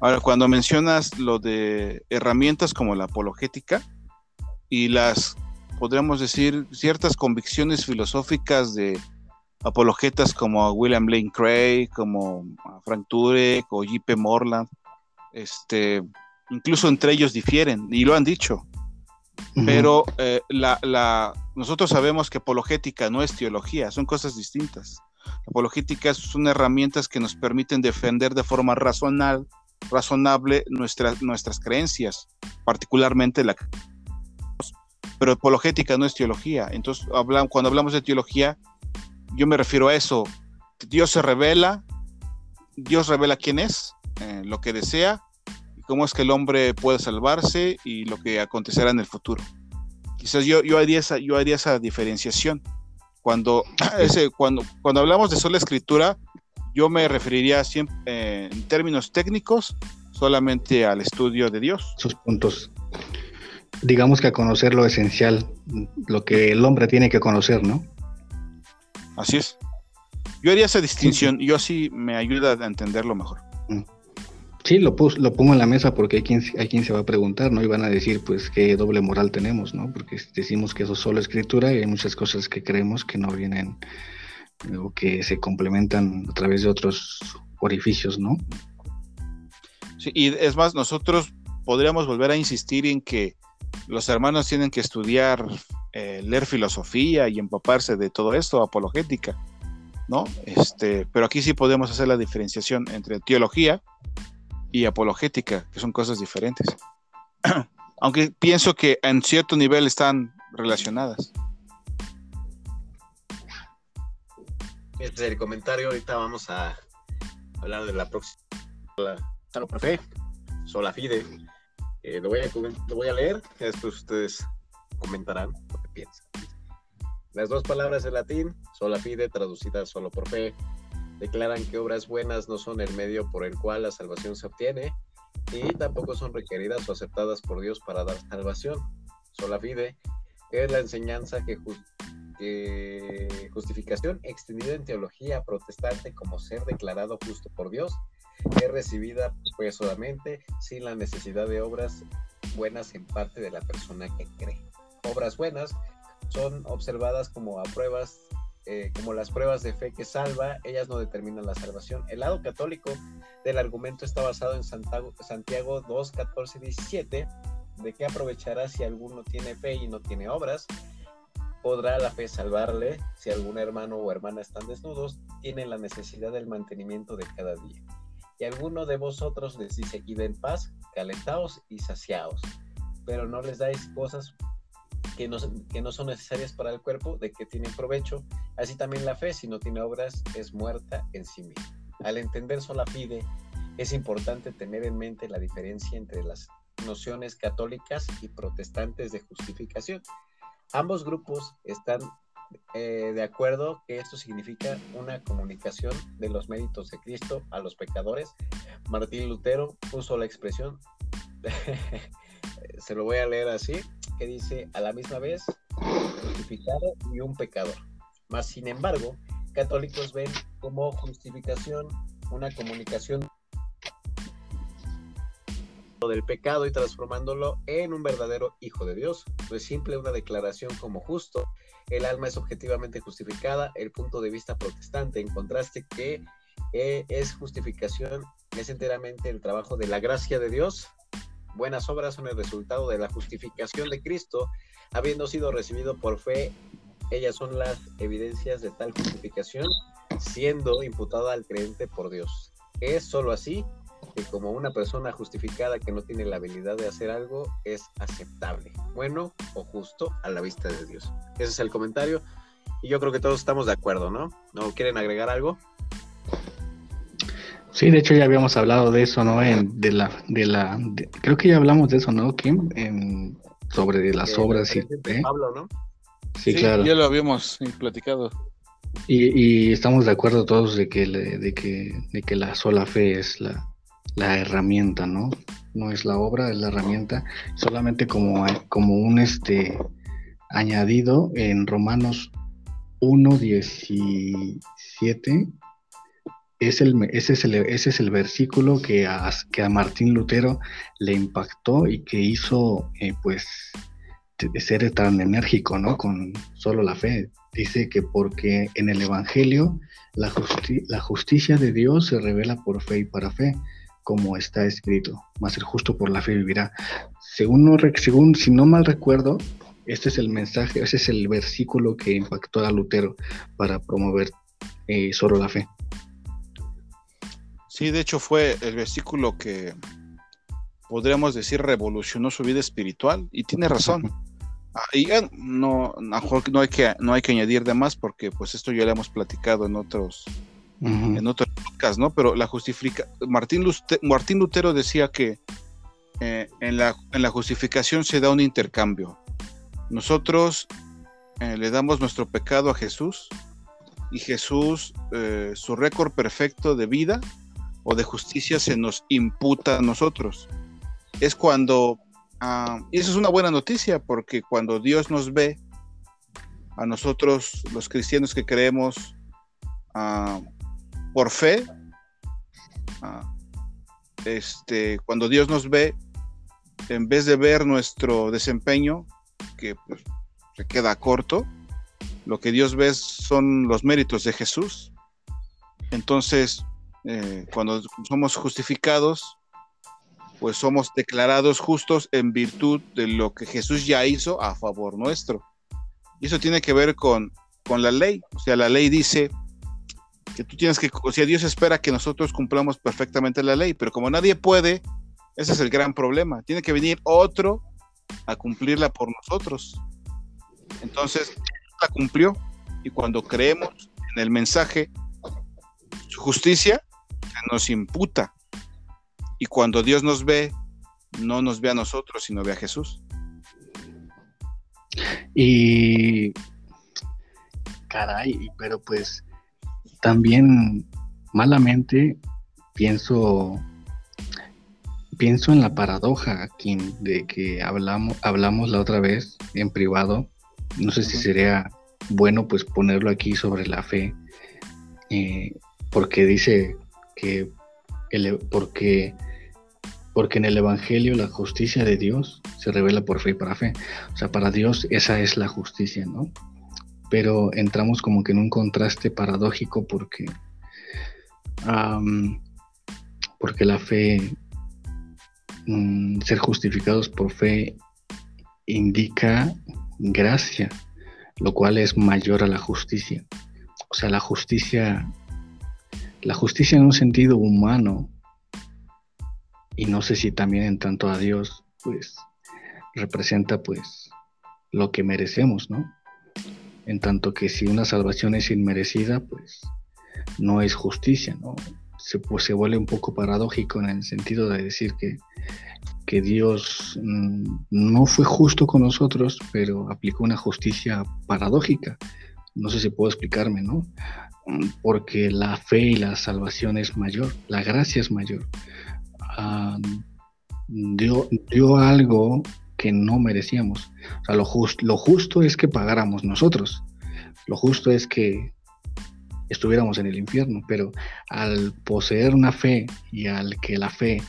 Ahora, cuando mencionas lo de herramientas como la apologética y las, podríamos decir, ciertas convicciones filosóficas de apologetas como William Lane Craig, como Frank Turek o J.P. Morland, este, incluso entre ellos difieren y lo han dicho. Pero eh, la, nosotros sabemos que apologética no es teología, son cosas distintas. Apologética son herramientas que nos permiten defender de forma razonable, razonable nuestras, nuestras creencias, particularmente la pero apologética no es teología. Entonces, cuando hablamos de teología, yo me refiero a eso. Dios se revela, Dios revela quién es, eh, lo que desea, cómo es que el hombre puede salvarse y lo que acontecerá en el futuro. Quizás yo, yo, haría, esa, yo haría esa diferenciación. Cuando, ese, cuando, cuando hablamos de sola escritura, yo me referiría siempre, eh, en términos técnicos solamente al estudio de Dios. Sus puntos. Digamos que a conocer lo esencial, lo que el hombre tiene que conocer, ¿no? Así es. Yo haría esa distinción, yo así me ayuda a entenderlo mejor. Sí, lo, lo pongo en la mesa porque hay quien, hay quien se va a preguntar, ¿no? Y van a decir, pues, qué doble moral tenemos, ¿no? Porque decimos que eso es solo escritura y hay muchas cosas que creemos que no vienen o que se complementan a través de otros orificios, ¿no? Sí, y es más, nosotros podríamos volver a insistir en que los hermanos tienen que estudiar eh, leer filosofía y empaparse de todo esto, apologética, ¿no? Este, pero aquí sí podemos hacer la diferenciación entre teología y apologética, que son cosas diferentes. Aunque pienso que en cierto nivel están relacionadas. Este es el comentario. Ahorita vamos a hablar de la próxima. Sola Profe, Sola Fide. Eh, lo, voy a, lo voy a leer, después ustedes comentarán lo que piensan. Las dos palabras en latín, sola fide, traducidas solo por fe, declaran que obras buenas no son el medio por el cual la salvación se obtiene y tampoco son requeridas o aceptadas por Dios para dar salvación. Sola fide es la enseñanza que, que justificación extendida en teología protestante como ser declarado justo por Dios es recibida pues solamente sin la necesidad de obras buenas en parte de la persona que cree obras buenas son observadas como a pruebas, eh, como las pruebas de fe que salva, ellas no determinan la salvación. El lado católico del argumento está basado en Santiago, Santiago 2, 14, 17, de qué aprovechará si alguno tiene fe y no tiene obras. podrá la fe salvarle si algún hermano o hermana están desnudos, tienen la necesidad del mantenimiento de cada día. Y alguno de vosotros les dice, id en paz, calentaos y saciaos, pero no les dais cosas que no, que no son necesarias para el cuerpo, de que tienen provecho. Así también la fe, si no tiene obras, es muerta en sí misma. Al entender sola fide, es importante tener en mente la diferencia entre las nociones católicas y protestantes de justificación. Ambos grupos están eh, de acuerdo que esto significa una comunicación de los méritos de Cristo a los pecadores. Martín Lutero puso la expresión, se lo voy a leer así, que dice a la misma vez justificado y un pecador. Mas, sin embargo, católicos ven como justificación una comunicación del pecado y transformándolo en un verdadero hijo de Dios. No es simple una declaración como justo. El alma es objetivamente justificada. El punto de vista protestante, en contraste, que eh, es justificación, es enteramente el trabajo de la gracia de Dios. Buenas obras son el resultado de la justificación de Cristo, habiendo sido recibido por fe. Ellas son las evidencias de tal justificación, siendo imputada al creyente por Dios. Es sólo así que como una persona justificada que no tiene la habilidad de hacer algo es aceptable, bueno o justo a la vista de Dios. Ese es el comentario y yo creo que todos estamos de acuerdo, ¿no? ¿No quieren agregar algo? Sí, de hecho ya habíamos hablado de eso, ¿no? En, de la, de la, creo que ya hablamos de eso, ¿no, Kim? En, sobre las obras y. ¿eh? Pablo, ¿no? Sí, claro. Ya lo habíamos platicado. Y, y, estamos de acuerdo todos de que, de que, de que la sola fe es la, la herramienta, ¿no? No es la obra, es la herramienta, solamente como, como un este añadido en Romanos 1.17, es el, ese, es el, versículo que a, que a Martín Lutero le impactó y que hizo, eh, pues, ser tan enérgico, ¿no? Con solo la fe. Dice que porque en el Evangelio la, justicia de Dios se revela por fe y para fe como está escrito, más el justo por la fe vivirá. Según, según si no mal recuerdo, este es el mensaje, ese es el versículo que impactó a Lutero para promover eh, solo la fe. Sí, de hecho fue el versículo que podríamos decir revolucionó su vida espiritual y tiene razón. Ah, y no, no, hay que, no hay que añadir de más porque pues esto ya lo hemos platicado en otros, en otro podcast, ¿no? Pero la justifica Martín, Martín Lutero decía que eh, en, la, en, la, justificación se da un intercambio. Nosotros eh, le damos nuestro pecado a Jesús y Jesús, eh, su récord perfecto de vida o de justicia se nos imputa a nosotros. Es cuando, ah, y eso es una buena noticia, porque cuando Dios nos ve, a nosotros los cristianos que creemos, uh, por fe, ah, este, cuando Dios nos ve, en vez de ver nuestro desempeño, que pues, se queda corto, lo que Dios ve son los méritos de Jesús. Entonces, eh, cuando somos justificados, pues somos declarados justos en virtud de lo que Jesús ya hizo a favor nuestro. Y eso tiene que ver con, con la ley. O sea, la ley dice que tú tienes que, o sea, Dios espera que nosotros cumplamos perfectamente la ley, pero como nadie puede, ese es el gran problema. Tiene que venir otro a cumplirla por nosotros. Entonces, la cumplió y cuando creemos en el mensaje, su justicia se nos imputa. Y cuando Dios nos ve, no nos ve a nosotros, sino ve a Jesús. Y caray, pero pues también malamente pienso pienso en la paradoja aquí de que hablamos hablamos la otra vez en privado no sé si sería bueno pues ponerlo aquí sobre la fe eh, porque dice el, porque porque en el evangelio la justicia de Dios se revela por fe y para fe o sea para Dios esa es la justicia no pero entramos como que en un contraste paradójico porque, porque la fe, mm, ser justificados por fe indica gracia. lo cual es mayor a la justicia. O sea, la justicia, la justicia en un sentido humano, y no sé si también en tanto a Dios, pues representa pues lo que merecemos, ¿no? En tanto que si una salvación es inmerecida, pues no es justicia, ¿no? Se, pues, vuelve un poco paradójico en el sentido de decir que, que Dios mm, no fue justo con nosotros, pero aplicó una justicia paradójica. No sé si puedo explicarme, ¿no? Mm, porque la fe y la salvación es mayor, la gracia es mayor. Ah, dio, algo que no merecíamos. O sea, lo, lo justo es que pagáramos nosotros. Lo justo es que estuviéramos en el infierno, pero al poseer una fe y al que la fe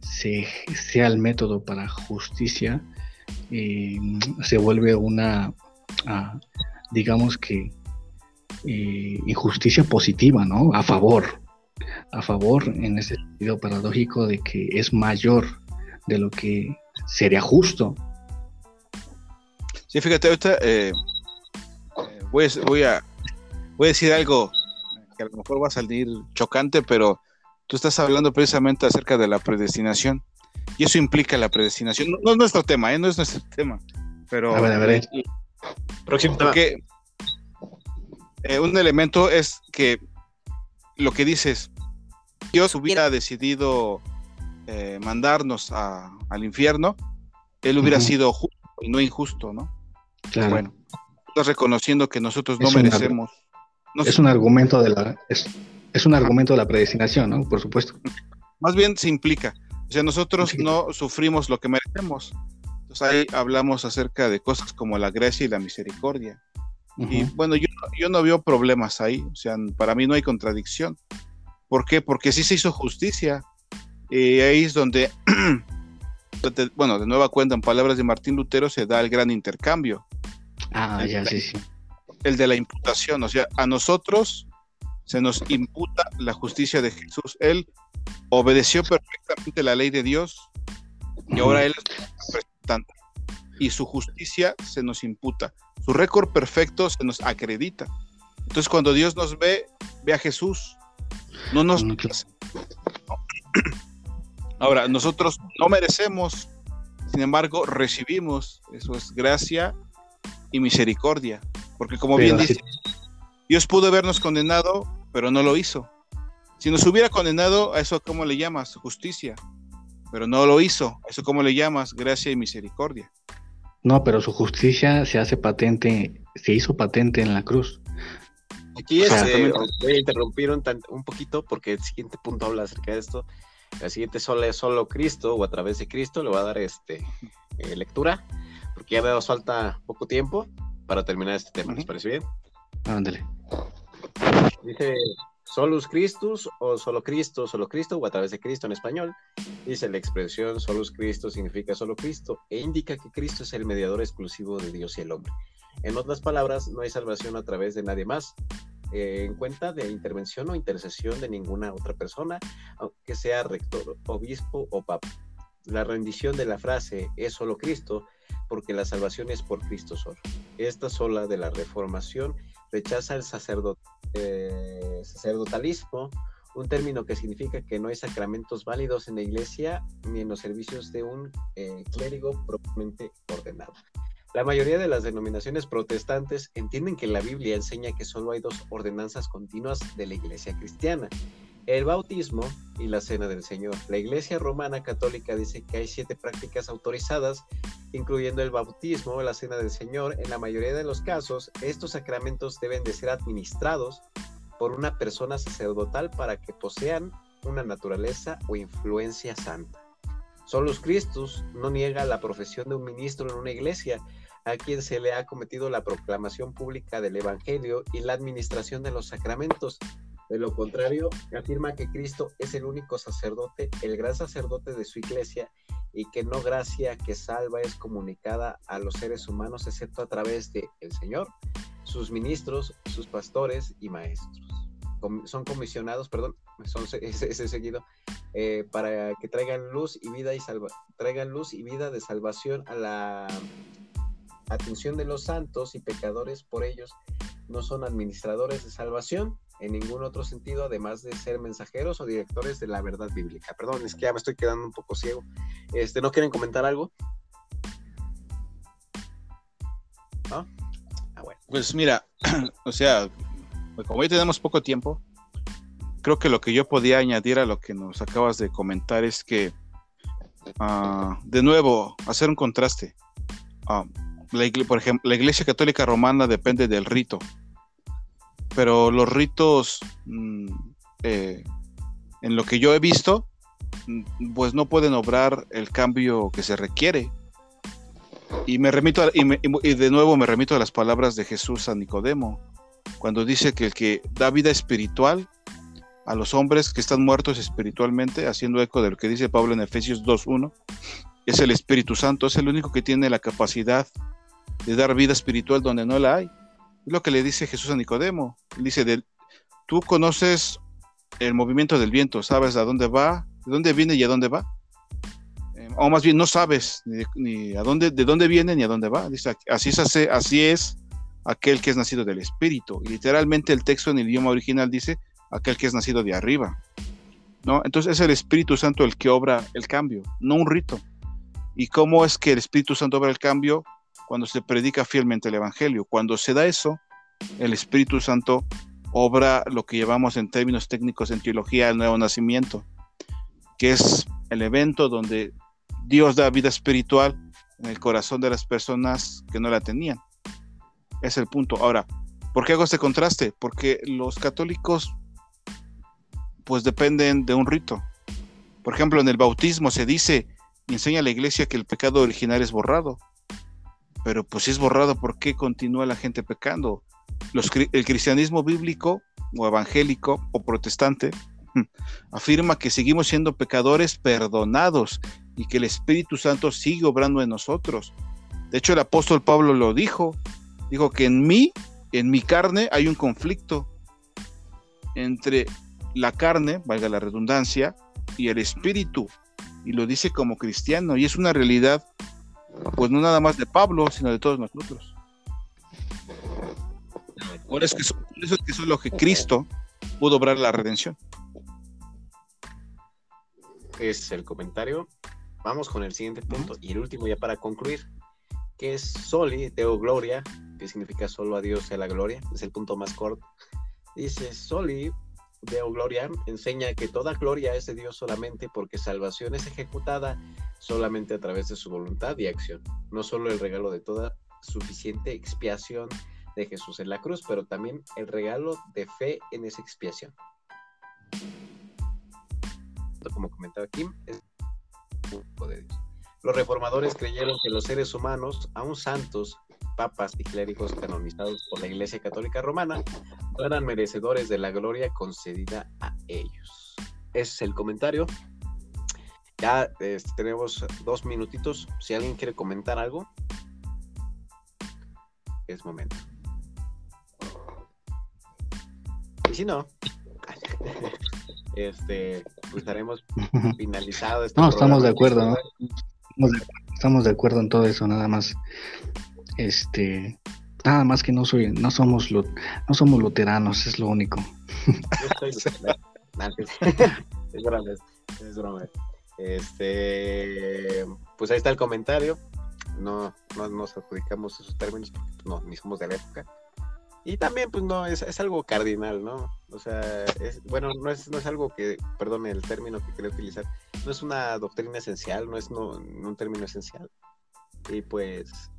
se, sea el método para justicia, eh, se vuelve una, ah, digamos que, eh, injusticia positiva, ¿no? A favor, a favor en ese sentido paradójico de que es mayor de lo que sería justo. Sí, fíjate, ahorita eh, eh, voy, a, voy, a, voy a decir algo que a lo mejor va a salir chocante, pero tú estás hablando precisamente acerca de la predestinación. Y eso implica la predestinación. No, es nuestro tema, ¿eh? No es nuestro tema. Pero. A ver, a ver. Próximo Porque, un elemento es que lo que dices, Dios hubiera decidido eh, mandarnos al infierno, él hubiera sido justo y no injusto, ¿no? Claro. Bueno, estás reconociendo que nosotros no merecemos. es un argumento de la es, un argumento de la predestinación, ¿no? Por supuesto. Más bien se implica. O sea, nosotros no sufrimos lo que merecemos. Entonces ahí hablamos acerca de cosas como la gracia y la misericordia. Y bueno, yo, yo no veo problemas ahí. O sea, para mí no hay contradicción. ¿Por qué? Porque sí se hizo justicia. Y ahí es donde, bueno, de nueva cuenta, en palabras de Martín Lutero, se da el gran intercambio. Ah, ya, sí, sí. El de la imputación, o sea, a nosotros se nos imputa la justicia de Jesús. Él obedeció perfectamente la ley de Dios y ahora Él Y su justicia se nos imputa. Su récord perfecto se nos acredita. Entonces, cuando Dios nos ve, ve a Jesús. No nos. Ahora, nosotros no merecemos, sin embargo, recibimos, eso es gracia y misericordia, porque como bien dice, Dios pudo habernos condenado, pero no lo hizo. Si nos hubiera condenado, a eso cómo le llamas? Justicia, pero no lo hizo, eso cómo le llamas? Gracia y misericordia. No, pero su justicia se hace patente, se hizo patente en la cruz. Aquí este, voy a interrumpir un, un poquito porque el siguiente punto habla acerca de esto. La siguiente sola es solo Cristo o a través de Cristo. Le voy a dar este eh, lectura porque ya me falta poco tiempo para terminar este tema. ¿Les parece bien? Ándale. Dice Solus Christus o solo Cristo, solo Cristo o a través de Cristo en español. Dice la expresión Solus Cristo significa solo Cristo e indica que Cristo es el mediador exclusivo de Dios y el hombre. En otras palabras, no hay salvación a través de nadie más, eh, en cuenta de intervención o intercesión de ninguna otra persona, aunque sea rector, obispo o papa. La rendición de la frase es solo Cristo, porque la salvación es por Cristo solo. Esta sola de la reformación rechaza el eh, sacerdotalismo, un término que significa que no hay sacramentos válidos en la iglesia ni en los servicios de un eh, clérigo propiamente ordenado. La mayoría de las denominaciones protestantes entienden que la Biblia enseña que solo hay dos ordenanzas continuas de la iglesia cristiana, el bautismo y la cena del Señor. La iglesia romana católica dice que hay siete prácticas autorizadas, incluyendo el bautismo, la cena del Señor. En la mayoría de los casos, estos sacramentos deben de ser administrados por una persona sacerdotal para que posean una naturaleza o influencia santa. Solus Christus no niega la profesión de un ministro en una iglesia, a quien se le ha cometido la proclamación pública del Evangelio y la administración de los sacramentos. De lo contrario, afirma que Cristo es el único sacerdote, el gran sacerdote de su iglesia, y que no gracia que salva es comunicada a los seres humanos excepto a través de el Señor, sus ministros, sus pastores y maestros. son comisionados, perdón, son ese, seguido, eh, para que traigan luz y vida y traigan luz y vida de salvación a la atención de los santos y pecadores por ellos no son administradores de salvación en ningún otro sentido, además de ser mensajeros o directores de la verdad bíblica. Perdón, es que ya me estoy quedando un poco ciego. Este, ¿No quieren comentar algo? Ah, bueno. Pues mira, o sea, como hoy tenemos poco tiempo, creo que lo que yo podía añadir a lo que nos acabas de comentar es que, ah, de nuevo, hacer un contraste. Ah, por ejemplo, la Iglesia Católica Romana depende del rito, pero los ritos, mm, eh, en lo que yo he visto, mm, pues no pueden obrar el cambio que se requiere. Y me remito y, de nuevo me remito a las palabras de Jesús a Nicodemo, cuando dice que el que da vida espiritual a los hombres que están muertos espiritualmente, haciendo eco de lo que dice Pablo en Efesios 2.1, es el Espíritu Santo, es el único que tiene la capacidad de dar vida espiritual donde no la hay. Lo que le dice Jesús a Nicodemo. Dice, tú conoces el movimiento del viento, sabes a dónde va, de dónde viene y a dónde va. Eh, o más bien no sabes ni, a dónde, de dónde viene ni a dónde va. Dice, así es, así aquel que es nacido del Espíritu. Y literalmente el texto en el idioma original dice, aquel que es nacido de arriba. ¿no? Entonces es el Espíritu Santo el que obra el cambio, no un rito. ¿Y cómo es que el Espíritu Santo obra el cambio? Cuando se predica fielmente el Evangelio. Cuando se da eso, el Espíritu Santo obra lo que llevamos en términos técnicos en teología el nuevo nacimiento, que es el evento donde Dios da vida espiritual en el corazón de las personas que no la tenían. Es el punto. Ahora, ¿por qué hago este contraste? Porque los católicos pues dependen de un rito. Por ejemplo, en el bautismo se dice y enseña a la iglesia que el pecado original es borrado. Pero pues si es borrado, ¿por qué continúa la gente pecando? el cristianismo bíblico o evangélico o protestante afirma que seguimos siendo pecadores perdonados y que el Espíritu Santo sigue obrando en nosotros. De hecho, el apóstol Pablo lo dijo. Dijo que en mí, en mi carne, hay un conflicto entre la carne, valga la redundancia, y el espíritu. Y lo dice como cristiano. Y es una realidad, pues no nada más de Pablo, sino de todos nosotros. Por eso, es que, eso es que solo que Cristo pudo obrar la redención. Es el comentario. Vamos con el siguiente punto y el último ya para concluir, que es Soli, Deo Gloria, que significa solo a Dios sea la gloria, es el punto más corto. Dice Soli, Deo Gloria enseña que toda gloria es de Dios solamente porque salvación es ejecutada solamente a través de su voluntad y acción. No solo el regalo de toda suficiente expiación de Jesús en la cruz, pero también el regalo de fe en esa expiación. Como comentaba Kim, es de Dios. Los reformadores creyeron que los seres humanos, aún santos, papas y clérigos canonizados por la Iglesia Católica Romana eran merecedores de la gloria concedida a ellos. Ese es el comentario. Ya este, tenemos dos minutitos. Si alguien quiere comentar algo, es momento. Y si no, este, pues estaremos finalizado. Este no, estamos de acuerdo, ¿no? Estamos de acuerdo en todo eso, nada más este, nada más que no soy, no somos, no somos luteranos, es lo único. es broma, es broma. Este, pues ahí está el comentario. No, no nos adjudicamos esos términos porque pues, no, ni somos de la época. Y también, pues no, es, es algo cardinal, ¿no? O sea, es, bueno, no es, no es algo que, perdón el término que quería utilizar, no es una doctrina esencial, no es no, un término esencial. Y pues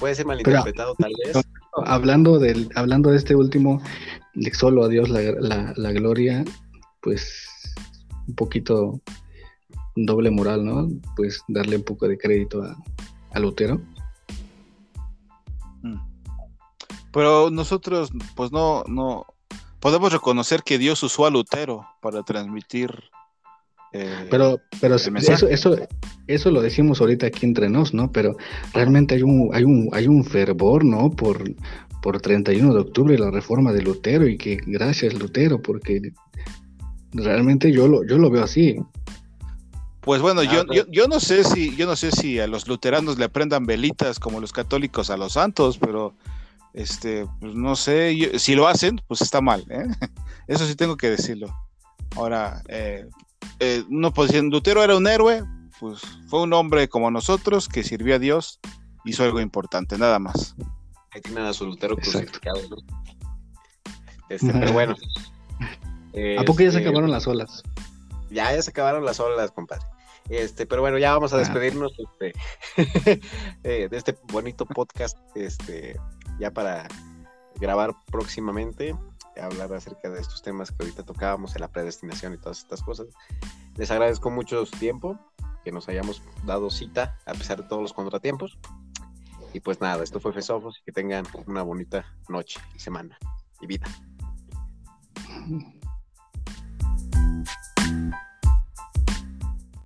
Puede ser malinterpretado tal vez. Hablando, del, hablando de este último, de solo a Dios la, la, gloria, pues un poquito doble moral, ¿no? Pues darle un poco de crédito a, a Lutero. Mm. Pero nosotros, pues no, no, podemos reconocer que Dios usó a Lutero para transmitir eh, pero pero eso, eso, eso lo decimos ahorita aquí entre nos, ¿no? Pero realmente hay un, hay un, hay un fervor, ¿no? Por, por 31 de octubre, la reforma de Lutero, y que gracias Lutero, porque realmente yo lo, yo lo veo así. Pues bueno, Ah, yo, yo, yo no sé si, yo no sé si a los luteranos le prendan velitas como los católicos a los santos, pero este, pues no sé, yo- si lo hacen, pues está mal, ¿eh? Eso sí tengo que decirlo. Ahora, eh, eh, uno pues si Lutero era un héroe, pues fue un hombre como nosotros que sirvió a Dios, hizo algo importante, nada más. Ahí tienen a su Lutero Exacto. crucificado, ¿no? Este, pero bueno. ¿A poco ya se Este, acabaron las olas? Ya, ya se acabaron las olas, compadre. Este, pero bueno, ya vamos a Ah. despedirnos este, eh, de este bonito podcast, este, ya para grabar próximamente, hablar acerca de estos temas que ahorita tocábamos, de la predestinación y todas estas cosas. Les agradezco mucho su tiempo, que nos hayamos dado cita a pesar de todos los contratiempos. Y pues nada, esto fue Fesofos y que tengan una bonita noche y semana y vida.